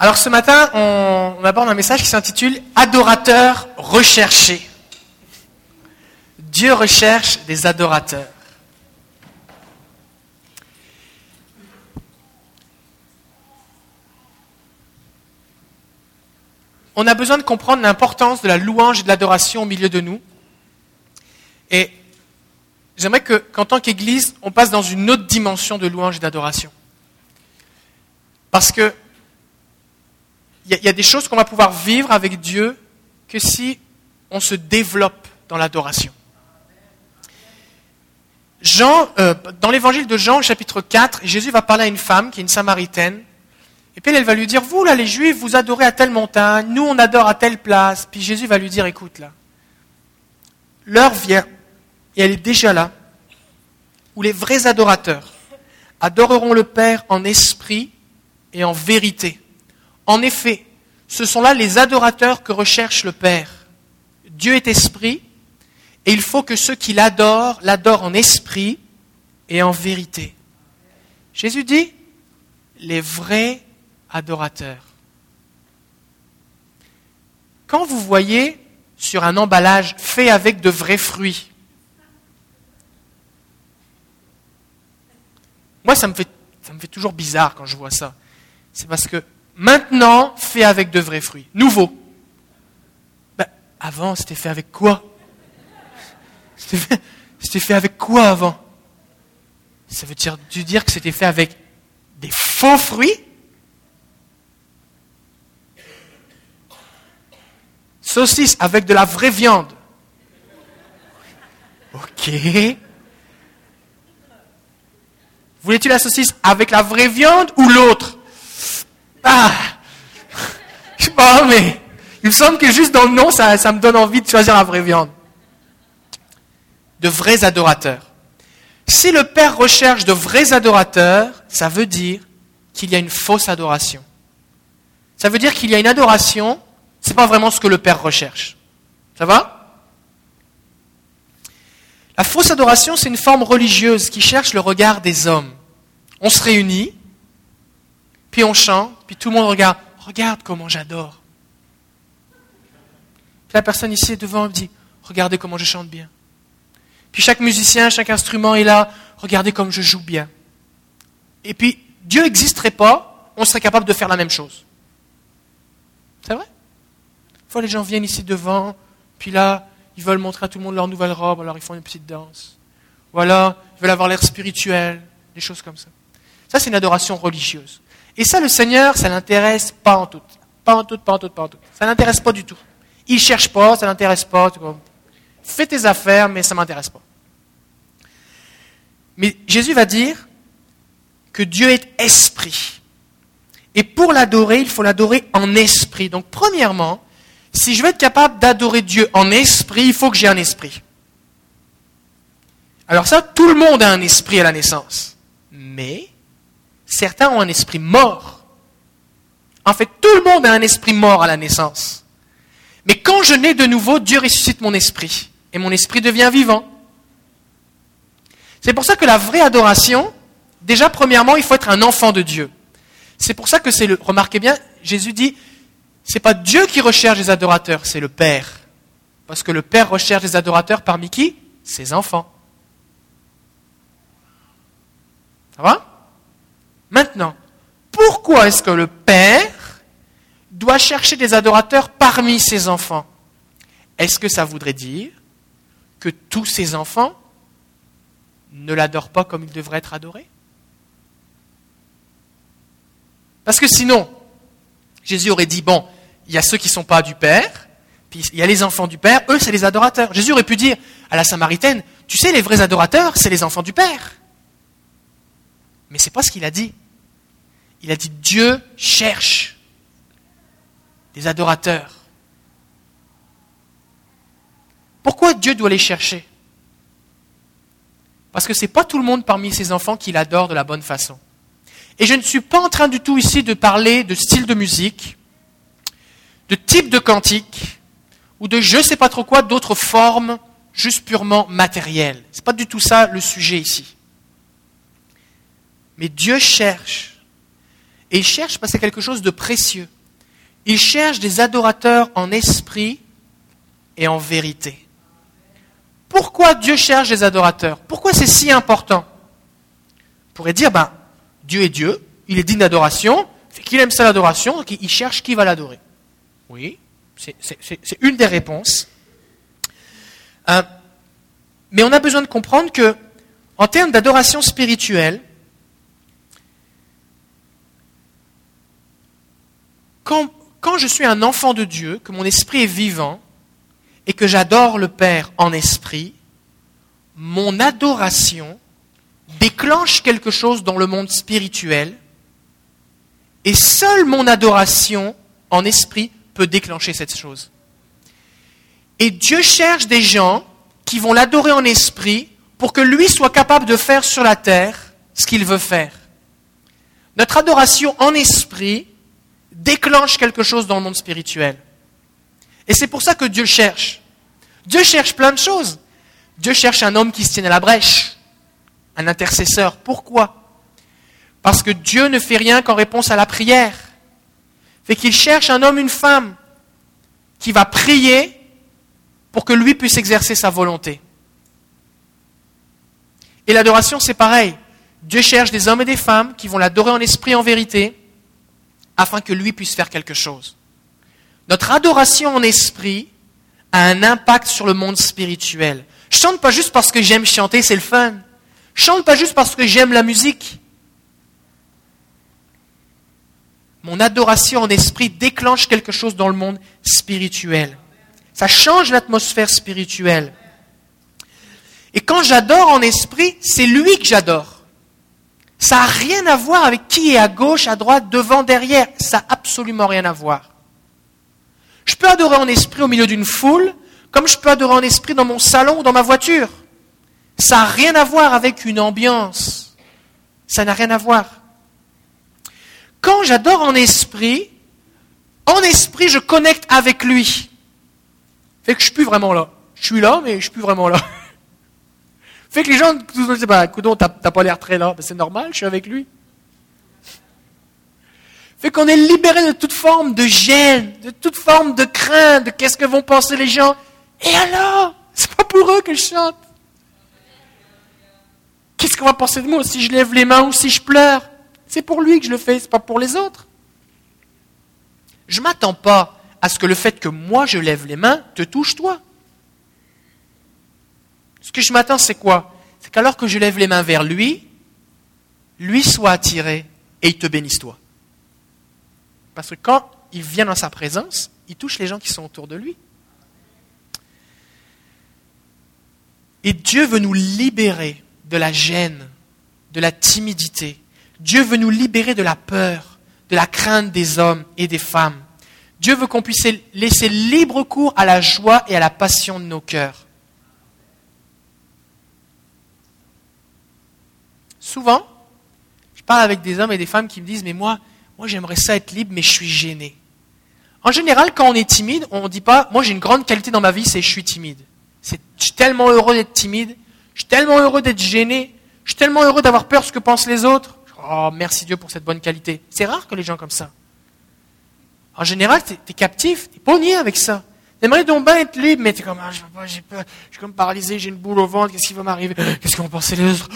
Alors ce matin, on, aborde un message qui s'intitule Adorateurs recherchés. Dieu recherche des adorateurs. On a besoin de comprendre l'importance de la louange et de l'adoration au milieu de nous. Et j'aimerais que, qu'en tant qu'Église, on passe dans une autre dimension de louange et d'adoration. Parce que il y, a des choses qu'on va pouvoir vivre avec Dieu que si on se développe dans l'adoration. Jean, euh, dans l'évangile de Jean, chapitre 4, Jésus va parler à une femme qui est une samaritaine. Et puis elle, elle va lui dire, vous là les juifs, vous adorez à telle montagne, nous on adore à telle place. Puis Jésus va lui dire, écoute là, l'heure vient, et elle est déjà là, où les vrais adorateurs adoreront le Père en esprit et en vérité. En effet, ce sont là les adorateurs que recherche le Père. Dieu est esprit, et il faut que ceux qui l'adorent l'adorent en esprit et en vérité. Jésus dit, les vrais adorateurs. Quand vous voyez sur un emballage fait avec de vrais fruits, moi ça me fait, toujours bizarre quand je vois ça. C'est parce que maintenant fait avec de vrais fruits, nouveau. Ben, avant c'était fait avec quoi? C'était fait, c'était fait avec quoi avant? Ça veut dire, dire que c'était fait avec des faux fruits? Saucisse avec de la vraie viande. Ok. Voulais-tu la saucisse avec la vraie viande ou l'autre? Ah Bon, mais il me semble que juste dans le nom, ça, ça me donne envie de choisir la vraie viande de vrais adorateurs. Si le Père recherche de vrais adorateurs, ça veut dire qu'il y a une fausse adoration. Ça veut dire qu'il y a une adoration, ce n'est pas vraiment ce que le Père recherche. Ça va? La fausse adoration, c'est une forme religieuse qui cherche le regard des hommes. On se réunit, puis on chante, puis tout le monde regarde. Regarde comment j'adore. Puis la personne ici est devant et me dit, regardez comment je chante bien. Puis chaque musicien, chaque instrument est là. Regardez comme je joue bien. Et puis, Dieu n'existerait pas, on serait capable de faire la même chose. C'est vrai? Une fois, les gens viennent ici devant, puis là, ils veulent montrer à tout le monde leur nouvelle robe, alors ils font une petite danse. Voilà, ils veulent avoir l'air spirituel, des choses comme ça. Ça, c'est une adoration religieuse. Et ça, le Seigneur, ça l'intéresse pas en tout. Pas en tout, pas en tout, pas en tout. Ça l'intéresse pas du tout. Il cherche pas, ça l'intéresse pas fais tes affaires, mais ça m'intéresse pas. Mais Jésus va dire que Dieu est esprit. Et pour l'adorer, il faut l'adorer en esprit. Donc premièrement, si je veux être capable d'adorer Dieu en esprit, il faut que j'ai un esprit. Alors ça, tout le monde a un esprit à la naissance. Mais certains ont un esprit mort. En fait, tout le monde a un esprit mort à la naissance. Mais quand je nais de nouveau, Dieu ressuscite mon esprit et mon esprit devient vivant. C'est pour ça que la vraie adoration, déjà premièrement, il faut être un enfant de Dieu. C'est pour ça que c'est le, remarquez bien, Jésus dit, c'est pas Dieu qui recherche les adorateurs, c'est le Père. Parce que le Père recherche les adorateurs parmi qui? Ses enfants. Ça va? Maintenant, pourquoi est-ce que le Père doit chercher des adorateurs parmi ses enfants? Est-ce que ça voudrait dire que tous ses enfants ne l'adorent pas comme il devrait être adoré Parce que sinon, Jésus aurait dit, bon, il y a ceux qui ne sont pas du Père, puis il y a les enfants du Père, eux, c'est les adorateurs. Jésus aurait pu dire à la Samaritaine, tu sais, les vrais adorateurs, c'est les enfants du Père. Mais ce n'est pas ce qu'il a dit. Il a dit, Dieu cherche des adorateurs. Pourquoi Dieu doit les chercher? Parce que ce n'est pas tout le monde parmi ses enfants qui l'adore de la bonne façon. Et je ne suis pas en train du tout ici de parler de style de musique, de type de cantique, ou de je ne sais pas trop quoi, d'autres formes juste purement matérielles. Ce n'est pas du tout ça le sujet ici. Mais Dieu cherche. Et il cherche parce que c'est quelque chose de précieux. Il cherche des adorateurs en esprit et en vérité. Pourquoi Dieu cherche des adorateurs? Pourquoi c'est si important? On pourrait dire, ben, Dieu est Dieu, il est digne d'adoration, qu'il aime ça l'adoration, donc il cherche qui va l'adorer. Oui, c'est une des réponses. Euh, mais on a besoin de comprendre que, en termes d'adoration spirituelle, quand, je suis un enfant de Dieu, que mon esprit est vivant, et que j'adore le Père en esprit, mon adoration déclenche quelque chose dans le monde spirituel, et seule mon adoration en esprit peut déclencher cette chose. Et Dieu cherche des gens qui vont l'adorer en esprit pour que lui soit capable de faire sur la terre ce qu'il veut faire. Notre adoration en esprit déclenche quelque chose dans le monde spirituel. Et c'est pour ça que Dieu cherche. Dieu cherche plein de choses. Dieu cherche un homme qui se tienne à la brèche, un intercesseur. Pourquoi? Parce que Dieu ne fait rien qu'en réponse à la prière. Fait qu'il cherche un homme, une femme, qui va prier pour que lui puisse exercer sa volonté. Et l'adoration, c'est pareil. Dieu cherche des hommes et des femmes qui vont l'adorer en esprit en vérité, afin que lui puisse faire quelque chose. Notre adoration en esprit a un impact sur le monde spirituel. Je chante pas juste parce que j'aime chanter, c'est le fun. Je chante pas juste parce que j'aime la musique. Mon adoration en esprit déclenche quelque chose dans le monde spirituel. Ça change l'atmosphère spirituelle. Et quand j'adore en esprit, c'est lui que j'adore. Ça n'a rien à voir avec qui est à gauche, à droite, devant, derrière. Ça n'a absolument rien à voir. Je peux adorer en esprit au milieu d'une foule, comme je peux adorer en esprit dans mon salon ou dans ma voiture. Ça n'a rien à voir avec une ambiance. Ça n'a rien à voir. Quand j'adore en esprit, en esprit, je connecte avec lui. Fait que je suis plus vraiment là. Je suis là, mais je suis plus vraiment là. fait que les gens, je sais pas, tu t'as pas l'air très là. Ben, c'est normal, je suis avec lui. Fait qu'on est libéré de toute forme de gêne, de toute forme de crainte, de qu'est-ce que vont penser les gens. Et alors, c'est pas pour eux que je chante. Qu'est-ce qu'on va penser de moi si je lève les mains ou si je pleure? C'est pour lui que je le fais, c'est pas pour les autres. Je m'attends pas à ce que le fait que moi je lève les mains te touche toi. Ce que je m'attends, c'est quoi? C'est qu'alors que je lève les mains vers lui, lui soit attiré et il te bénisse toi. Parce que quand il vient dans sa présence, il touche les gens qui sont autour de lui. Et Dieu veut nous libérer de la gêne, de la timidité. Dieu veut nous libérer de la peur, de la crainte des hommes et des femmes. Dieu veut qu'on puisse laisser libre cours à la joie et à la passion de nos cœurs. Souvent, je parle avec des hommes et des femmes qui me disent, mais moi, moi j'aimerais ça être libre, mais je suis gêné. En général, quand on est timide, on ne dit pas, moi j'ai une grande qualité dans ma vie, c'est je suis timide. je suis tellement heureux d'être timide, je suis tellement heureux d'être gêné, je suis tellement heureux d'avoir peur de ce que pensent les autres. Oh, merci Dieu pour cette bonne qualité. C'est rare que les gens comme ça. En général, tu es, captif, tu es pogné avec ça. T'aimerais donc bien être libre, mais tu es comme, ah, je pas, peur, je suis comme paralysé, j'ai une boule au ventre, qu'est-ce qui va m'arriver? Qu'est-ce qu'ils vont penser les autres?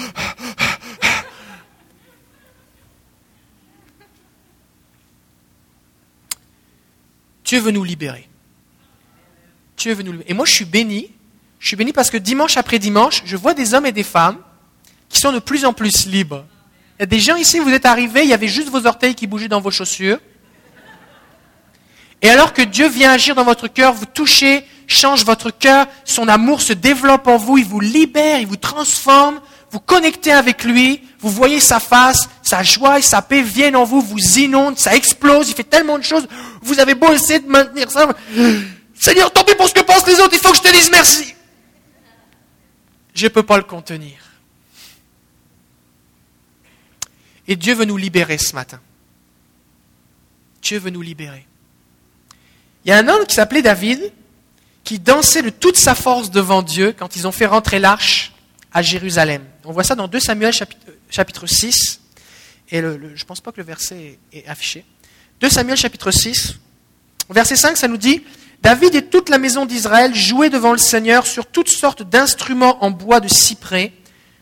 Dieu veut nous libérer. Dieu veut nous libérer. Et moi, je suis béni. Je suis béni parce que dimanche après dimanche, je vois des hommes et des femmes qui sont de plus en plus libres. Il y a des gens ici, vous êtes arrivés, il y avait juste vos orteils qui bougeaient dans vos chaussures. Et alors que Dieu vient agir dans votre cœur, vous touchez, change votre cœur, son amour se développe en vous, il vous libère, il vous transforme, vous connectez avec lui, vous voyez sa face, sa joie et sa paix viennent en vous, vous inondent, ça explose, il fait tellement de choses, vous avez beau essayer de maintenir ça. Seigneur, tant pis pour ce que pensent les autres, il faut que je te dise merci. Je ne peux pas le contenir. Et Dieu veut nous libérer ce matin. Dieu veut nous libérer. Il y a un homme qui s'appelait David, qui dansait de toute sa force devant Dieu quand ils ont fait rentrer l'arche à Jérusalem. On voit ça dans 2 Samuel chapitre, 6. et je ne pense pas que le verset est, affiché. 2 Samuel chapitre 6, verset 5, ça nous dit, David et toute la maison d'Israël jouaient devant le Seigneur sur toutes sortes d'instruments en bois de cyprès,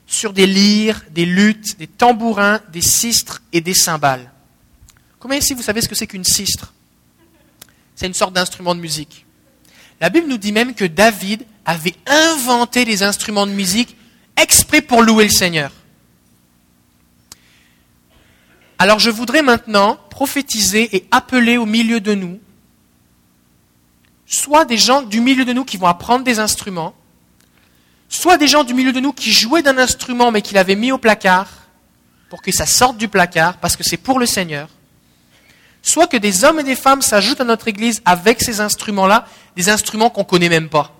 sur des lyres, des luttes, des tambourins, des sistres et des cymbales. Combien ici vous savez ce que c'est qu'une sistre? C'est une sorte d'instrument de musique. La Bible nous dit même que David avait inventé des instruments de musique exprès pour louer le Seigneur. Alors je voudrais maintenant prophétiser et appeler au milieu de nous soit des gens du milieu de nous qui vont apprendre des instruments, soit des gens du milieu de nous qui jouaient d'un instrument mais qui l'avaient mis au placard pour que ça sorte du placard parce que c'est pour le Seigneur, soit que des hommes et des femmes s'ajoutent à notre Église avec ces instruments-là, des instruments qu'on ne connaît même pas,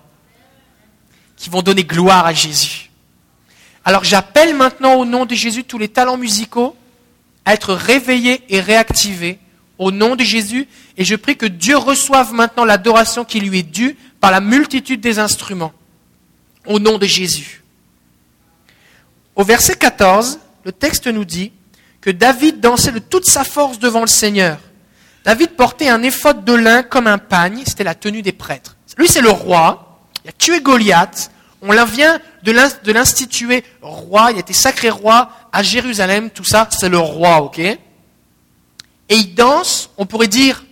qui vont donner gloire à Jésus. Alors j'appelle maintenant au nom de Jésus tous les talents musicaux à être réveillés et réactivés au nom de Jésus, et je prie que Dieu reçoive maintenant l'adoration qui lui est due par la multitude des instruments, au nom de Jésus. Au verset 14, le texte nous dit que David dansait de toute sa force devant le Seigneur. David portait un éphod de lin comme un pagne, c'était la tenue des prêtres. Lui, c'est le roi, il a tué Goliath, on vient de l'instituer roi, il a été sacré roi à Jérusalem, tout ça, c'est le roi, ok? Et il danse, on pourrait dire,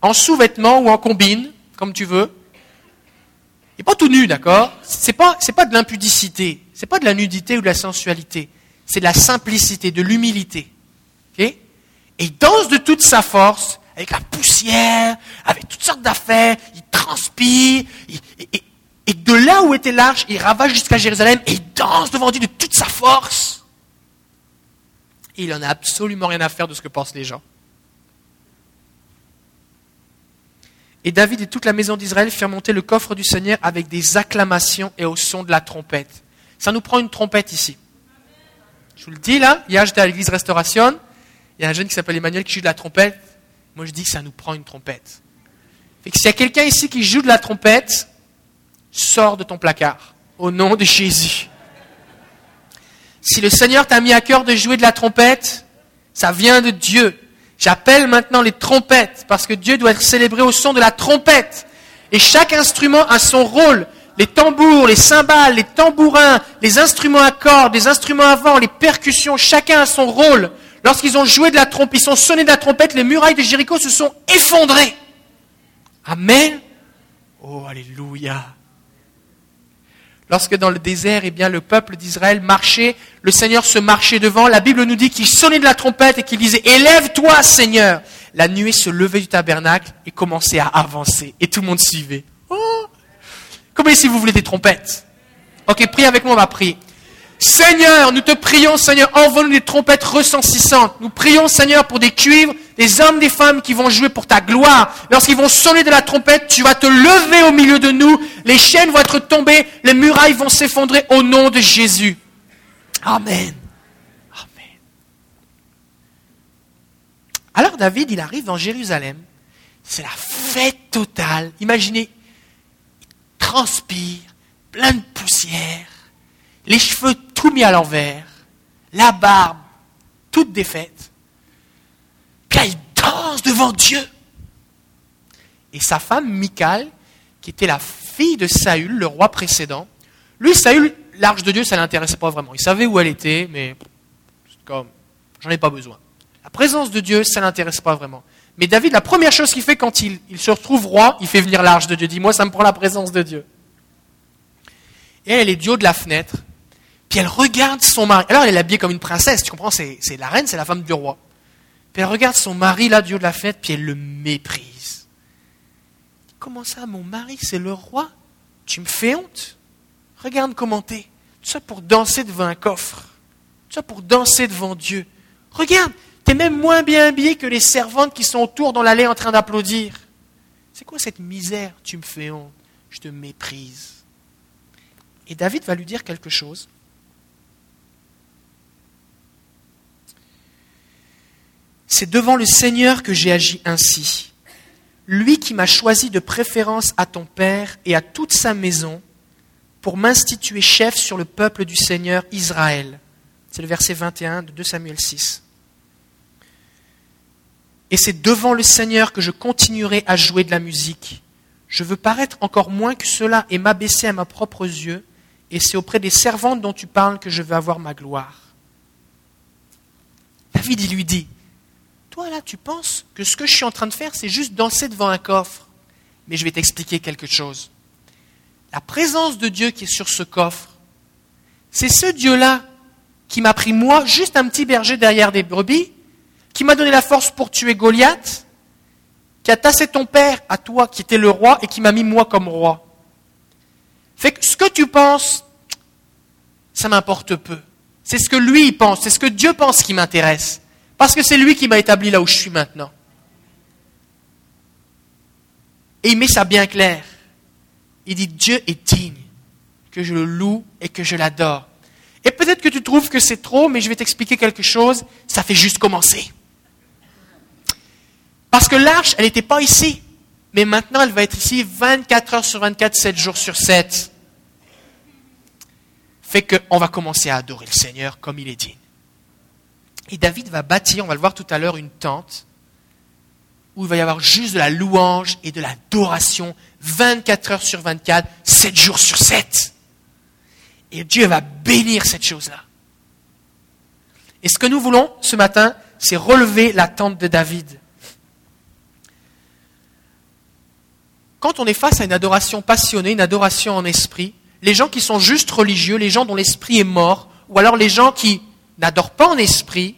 en sous-vêtements ou en combine, comme tu veux. Il n'est pas tout nu, d'accord? C'est pas, pas de l'impudicité, c'est pas de la nudité ou de la sensualité, c'est de la simplicité, de l'humilité. ok? Et il danse de toute sa force, avec la poussière, avec toutes sortes d'affaires, il transpire, et, de là où était l'arche, il ravage jusqu'à Jérusalem, et il danse devant Dieu de toute sa force. Et il n'en a absolument rien à faire de ce que pensent les gens. Et David et toute la maison d'Israël firent monter le coffre du Seigneur avec des acclamations et au son de la trompette. Ça nous prend une trompette ici. Je vous le dis là, hier j'étais à l'église Restauration, il y a un jeune qui s'appelle Emmanuel qui joue de la trompette. Moi, je dis que ça nous prend une trompette. s'il y a quelqu'un ici qui joue de la trompette, sors de ton placard. Au nom de Jésus. Si le Seigneur t'a mis à cœur de jouer de la trompette, ça vient de Dieu. J'appelle maintenant les trompettes parce que Dieu doit être célébré au son de la trompette. Et chaque instrument a son rôle. Les tambours, les cymbales, les tambourins, les instruments à cordes, les instruments à vent, les percussions, chacun a son rôle. Lorsqu'ils ont joué de la trompette, ils ont sonné de la trompette, les murailles de Jéricho se sont effondrées. Amen. Oh, alléluia. Lorsque dans le désert, eh bien, le peuple d'Israël marchait, le Seigneur se marchait devant, la Bible nous dit qu'il sonnait de la trompette et qu'il disait, élève-toi, Seigneur. La nuée se levait du tabernacle et commençait à avancer. Et tout le monde suivait. Oh. Comment si vous voulez des trompettes? Ok, prie avec moi, on va prier. Seigneur, nous te prions, Seigneur, envoie-nous des trompettes ressensissantes. Nous prions, Seigneur, pour des cuivres, des hommes, des femmes qui vont jouer pour ta gloire. Lorsqu'ils vont sonner de la trompette, tu vas te lever au milieu de nous, les chaînes vont être tombées, les murailles vont s'effondrer au nom de Jésus. Amen. Amen. Alors David, il arrive dans Jérusalem. C'est la fête totale. Imaginez, il transpire, plein de poussière les cheveux tout mis à l'envers, la barbe toute défaite. Puis danse devant Dieu. Et sa femme, Michal, qui était la fille de Saül, le roi précédent, lui, Saül, l'arche de Dieu, ça ne l'intéressait pas vraiment. Il savait où elle était, mais comme, j'en ai pas besoin. La présence de Dieu, ça ne l'intéresse pas vraiment. Mais David, la première chose qu'il fait quand il, se retrouve roi, il fait venir l'arche de Dieu. Il dit, moi, ça me prend la présence de Dieu. Et elle est du haut de la fenêtre, puis elle regarde son mari. Alors elle est habillée comme une princesse, tu comprends? C'est la reine, c'est la femme du roi. Puis elle regarde son mari là du de la fête, puis elle le méprise. Comment ça, mon mari, c'est le roi? Tu me fais honte? Regarde comment t'es. Tout ça pour danser devant un coffre. Tout ça pour danser devant Dieu. Regarde, t'es même moins bien habillé que les servantes qui sont autour dans l'allée en train d'applaudir. C'est quoi cette misère? Tu me fais honte. Je te méprise. Et David va lui dire quelque chose. C'est devant le Seigneur que j'ai agi ainsi. Lui qui m'a choisi de préférence à ton Père et à toute sa maison pour m'instituer chef sur le peuple du Seigneur Israël. C'est le verset 21 de 2 Samuel 6. Et c'est devant le Seigneur que je continuerai à jouer de la musique. Je veux paraître encore moins que cela et m'abaisser à mes propres yeux, et c'est auprès des servantes dont tu parles que je veux avoir ma gloire. David, il lui dit, toi là, tu penses que ce que je suis en train de faire, c'est juste danser devant un coffre. Mais je vais t'expliquer quelque chose. La présence de Dieu qui est sur ce coffre, c'est ce Dieu-là qui m'a pris moi, juste un petit berger derrière des brebis, qui m'a donné la force pour tuer Goliath, qui a tassé ton père à toi qui étais le roi et qui m'a mis moi comme roi. Fait que ce que tu penses, ça m'importe peu. C'est ce que lui pense, c'est ce que Dieu pense qui m'intéresse. Parce que c'est lui qui m'a établi là où je suis maintenant. Et il met ça bien clair. Il dit Dieu est digne que je le loue et que je l'adore. Et peut-être que tu trouves que c'est trop, mais je vais t'expliquer quelque chose. Ça fait juste commencer. Parce que l'arche, elle n'était pas ici. Mais maintenant, elle va être ici 24 heures sur 24, 7 jours sur 7. Fait qu'on va commencer à adorer le Seigneur comme il est digne. Et David va bâtir, on va le voir tout à l'heure, une tente où il va y avoir juste de la louange et de l'adoration 24 heures sur 24, 7 jours sur 7. Et Dieu va bénir cette chose-là. Et ce que nous voulons ce matin, c'est relever la tente de David. quand on est face à une adoration passionnée, une adoration en esprit, les gens qui sont juste religieux, les gens dont l'esprit est mort, ou alors les gens qui n'adorent pas en esprit,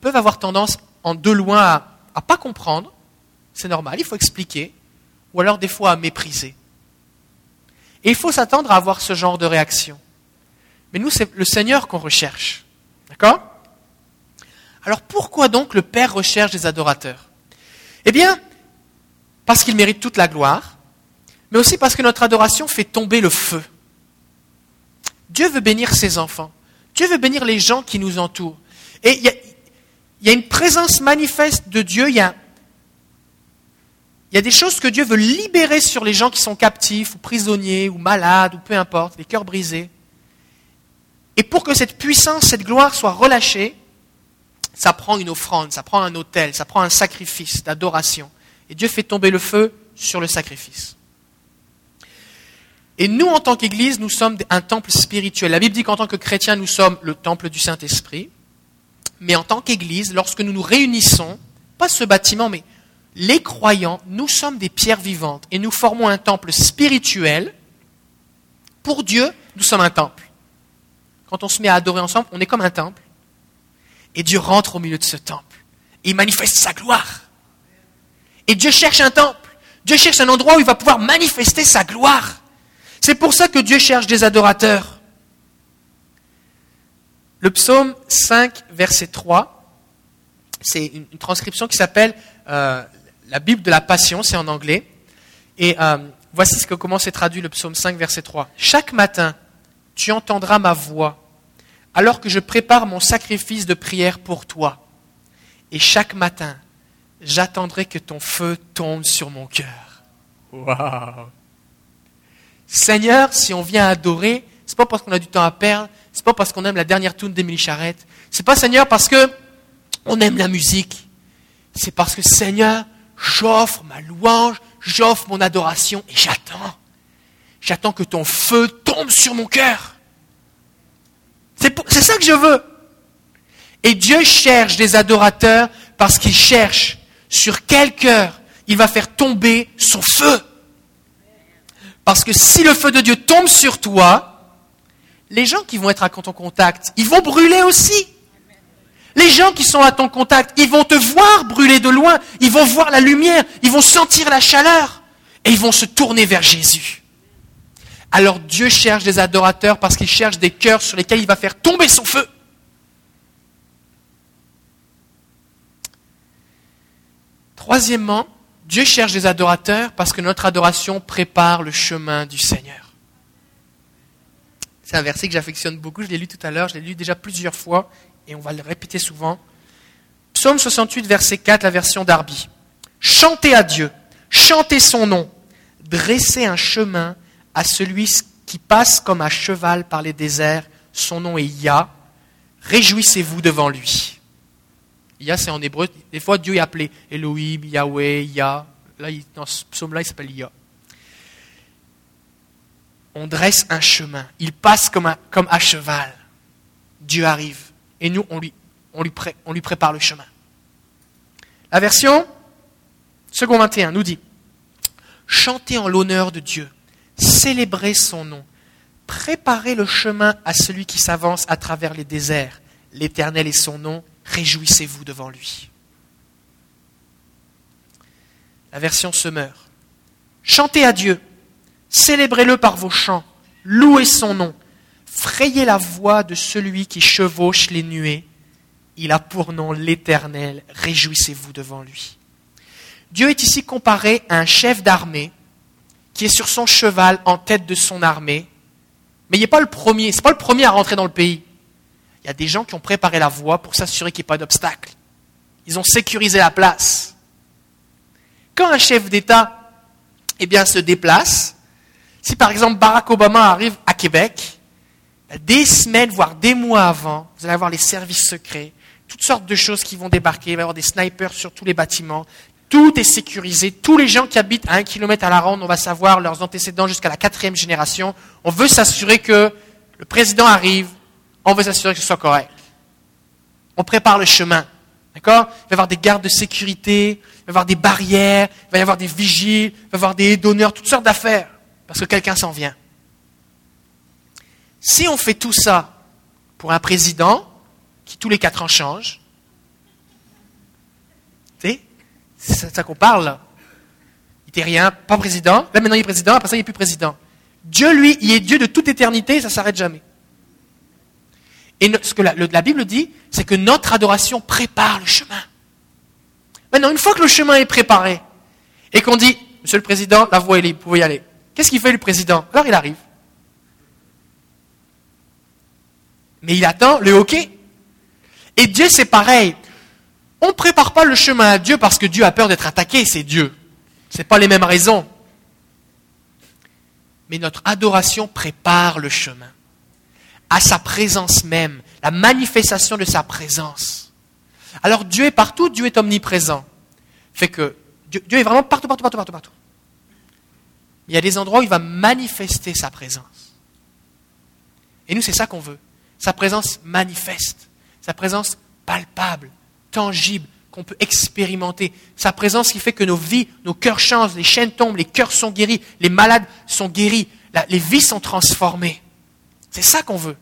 peuvent avoir tendance en de loin à ne pas comprendre, c'est normal, il faut expliquer, ou alors des fois à mépriser. Et il faut s'attendre à avoir ce genre de réaction. Mais nous, c'est le Seigneur qu'on recherche. D'accord? Alors pourquoi donc le Père recherche des adorateurs? Eh bien, parce qu'il mérite toute la gloire, mais aussi parce que notre adoration fait tomber le feu. Dieu veut bénir ses enfants. Dieu veut bénir les gens qui nous entourent. Et il y, a, une présence manifeste de Dieu, il y a, des choses que Dieu veut libérer sur les gens qui sont captifs ou prisonniers ou malades ou peu importe, les cœurs brisés. Et pour que cette puissance, cette gloire soit relâchée, ça prend une offrande, ça prend un autel, ça prend un sacrifice d'adoration. Et Dieu fait tomber le feu sur le sacrifice. Et nous, en tant qu'Église, nous sommes un temple spirituel. La Bible dit qu'en tant que chrétiens, nous sommes le temple du Saint-Esprit. Mais en tant qu'Église, lorsque nous nous réunissons, pas ce bâtiment, mais les croyants, nous sommes des pierres vivantes et nous formons un temple spirituel. Pour Dieu, nous sommes un temple. Quand on se met à adorer ensemble, on est comme un temple. Et Dieu rentre au milieu de ce temple. Et il manifeste sa gloire. Et Dieu cherche un temple. Dieu cherche un endroit où il va pouvoir manifester sa gloire. C'est pour ça que Dieu cherche des adorateurs. Le psaume 5, verset 3, c'est une, transcription qui s'appelle euh, la Bible de la Passion, c'est en anglais. Et euh, voici ce que, comment c'est traduit le psaume 5, verset 3. Chaque matin, tu entendras ma voix alors que je prépare mon sacrifice de prière pour toi. Et chaque matin, j'attendrai que ton feu tombe sur mon cœur. Waouh! Seigneur, si on vient adorer, c'est pas parce qu'on a du temps à perdre, c'est pas parce qu'on aime la dernière tune d'Émilie Charrette, c'est pas Seigneur parce que on aime la musique, c'est parce que Seigneur, j'offre ma louange, j'offre mon adoration et j'attends. J'attends que ton feu tombe sur mon cœur. C'est ça que je veux. Et Dieu cherche des adorateurs parce qu'il cherche sur quel cœur il va faire tomber son feu. Parce que si le feu de Dieu tombe sur toi, les gens qui vont être à ton contact, ils vont brûler aussi. Les gens qui sont à ton contact, ils vont te voir brûler de loin, ils vont voir la lumière, ils vont sentir la chaleur et ils vont se tourner vers Jésus. Alors Dieu cherche des adorateurs parce qu'il cherche des cœurs sur lesquels il va faire tomber son feu. Troisièmement, Dieu cherche des adorateurs parce que notre adoration prépare le chemin du Seigneur. C'est un verset que j'affectionne beaucoup, je l'ai lu tout à l'heure, je l'ai lu déjà plusieurs fois et on va le répéter souvent. Psaume 68, verset 4, la version d'Arby. Chantez à Dieu, chantez son nom, dressez un chemin à celui qui passe comme un cheval par les déserts, son nom est Yah, réjouissez-vous devant lui. Ya, c'est en hébreu. Des fois, Dieu est appelé Elohim, Yahweh, Ya. Là, dans ce psaume-là, il s'appelle Ya. On dresse un chemin. Il passe comme, comme à cheval. Dieu arrive. Et nous, on lui, on lui, on lui prépare le chemin. La version second 21 nous dit Chantez en l'honneur de Dieu, célébrez son nom, préparez le chemin à celui qui s'avance à travers les déserts. L'Éternel est son nom, réjouissez-vous devant lui. La version semeur. Chantez à Dieu, célébrez-le par vos chants, louez son nom, frayez la voix de celui qui chevauche les nuées. Il a pour nom l'Éternel, réjouissez-vous devant lui. Dieu est ici comparé à un chef d'armée qui est sur son cheval en tête de son armée, mais il n'est pas le premier, c'est pas le premier à rentrer dans le pays. Il y a des gens qui ont préparé la voie pour s'assurer qu'il n'y ait pas d'obstacle. Ils ont sécurisé la place. Quand un chef d'État eh se déplace, si par exemple Barack Obama arrive à Québec, des semaines, voire des mois avant, vous allez avoir les services secrets, toutes sortes de choses qui vont débarquer, il va y avoir des snipers sur tous les bâtiments, tout est sécurisé, tous les gens qui habitent à un kilomètre à la ronde, on va savoir leurs antécédents jusqu'à la quatrième génération. On veut s'assurer que le président arrive, on veut s'assurer que ce soit correct. On prépare le chemin. D'accord? Il va y avoir des gardes de sécurité, il va y avoir des barrières, il va y avoir des vigiles, il va y avoir des donneurs, toutes sortes d'affaires, parce que quelqu'un s'en vient. Si on fait tout ça pour un président qui tous les quatre ans change, c'est ça qu'on parle là. Il n'était rien, pas président, là maintenant il est président, après ça il n'est plus président. Dieu, lui, il est Dieu de toute éternité, ça ne s'arrête jamais. Et ce que la, Bible dit, c'est que notre adoration prépare le chemin. Maintenant, une fois que le chemin est préparé, et qu'on dit, Monsieur le Président, la voie est libre, vous pouvez y aller. Qu'est-ce qu'il fait le Président? Alors il arrive. Mais il attend le hockey. Et Dieu, c'est pareil. On ne prépare pas le chemin à Dieu parce que Dieu a peur d'être attaqué, c'est Dieu. Ce n'est pas les mêmes raisons. Mais notre adoration prépare le chemin à sa présence même, la manifestation de sa présence. Alors Dieu est partout, Dieu est omniprésent. Fait que Dieu, est vraiment partout, partout, partout, partout, partout. Il y a des endroits où il va manifester sa présence. Et nous, c'est ça qu'on veut. Sa présence manifeste, sa présence palpable, tangible, qu'on peut expérimenter. Sa présence qui fait que nos vies, nos cœurs changent, les chaînes tombent, les cœurs sont guéris, les malades sont guéris, les vies sont transformées. C'est ça qu'on veut.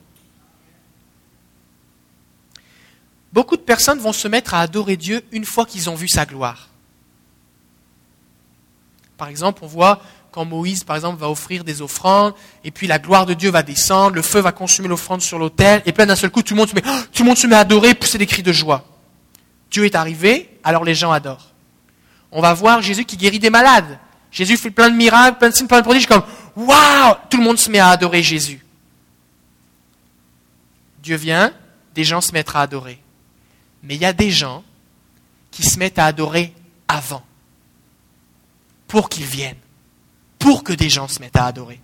Beaucoup de personnes vont se mettre à adorer Dieu une fois qu'ils ont vu sa gloire. Par exemple, on voit quand Moïse, par exemple, va offrir des offrandes, et puis la gloire de Dieu va descendre, le feu va consumer l'offrande sur l'autel, et puis d'un seul coup, tout le monde se met, tout le monde se met à adorer, pousser des cris de joie. Dieu est arrivé, alors les gens adorent. On va voir Jésus qui guérit des malades. Jésus fait plein de miracles, plein de signes, plein de prodiges, comme waouh Tout le monde se met à adorer Jésus. Dieu vient, des gens se mettent à adorer. Mais il y a des gens qui se mettent à adorer avant, pour qu'ils viennent, pour que des gens se mettent à adorer.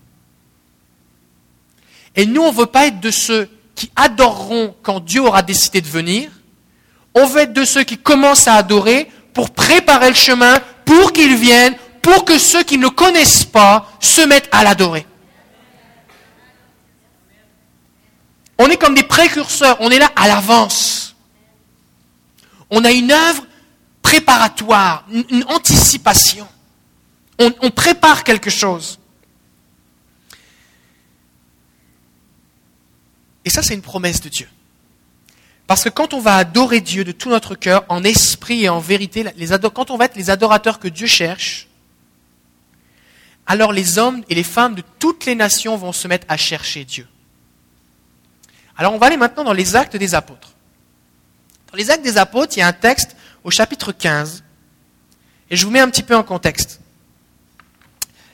Et nous, on ne veut pas être de ceux qui adoreront quand Dieu aura décidé de venir. On veut être de ceux qui commencent à adorer pour préparer le chemin, pour qu'ils viennent, pour que ceux qui ne le connaissent pas se mettent à l'adorer. On est comme des précurseurs, on est là à l'avance. On a une œuvre préparatoire, une, anticipation. On, prépare quelque chose. Et ça, c'est une promesse de Dieu. Parce que quand on va adorer Dieu de tout notre cœur, en esprit et en vérité, quand on va être les adorateurs que Dieu cherche, alors les hommes et les femmes de toutes les nations vont se mettre à chercher Dieu. Alors on va aller maintenant dans les actes des apôtres. Dans les actes des apôtres, il y a un texte au chapitre 15, et je vous mets un petit peu en contexte.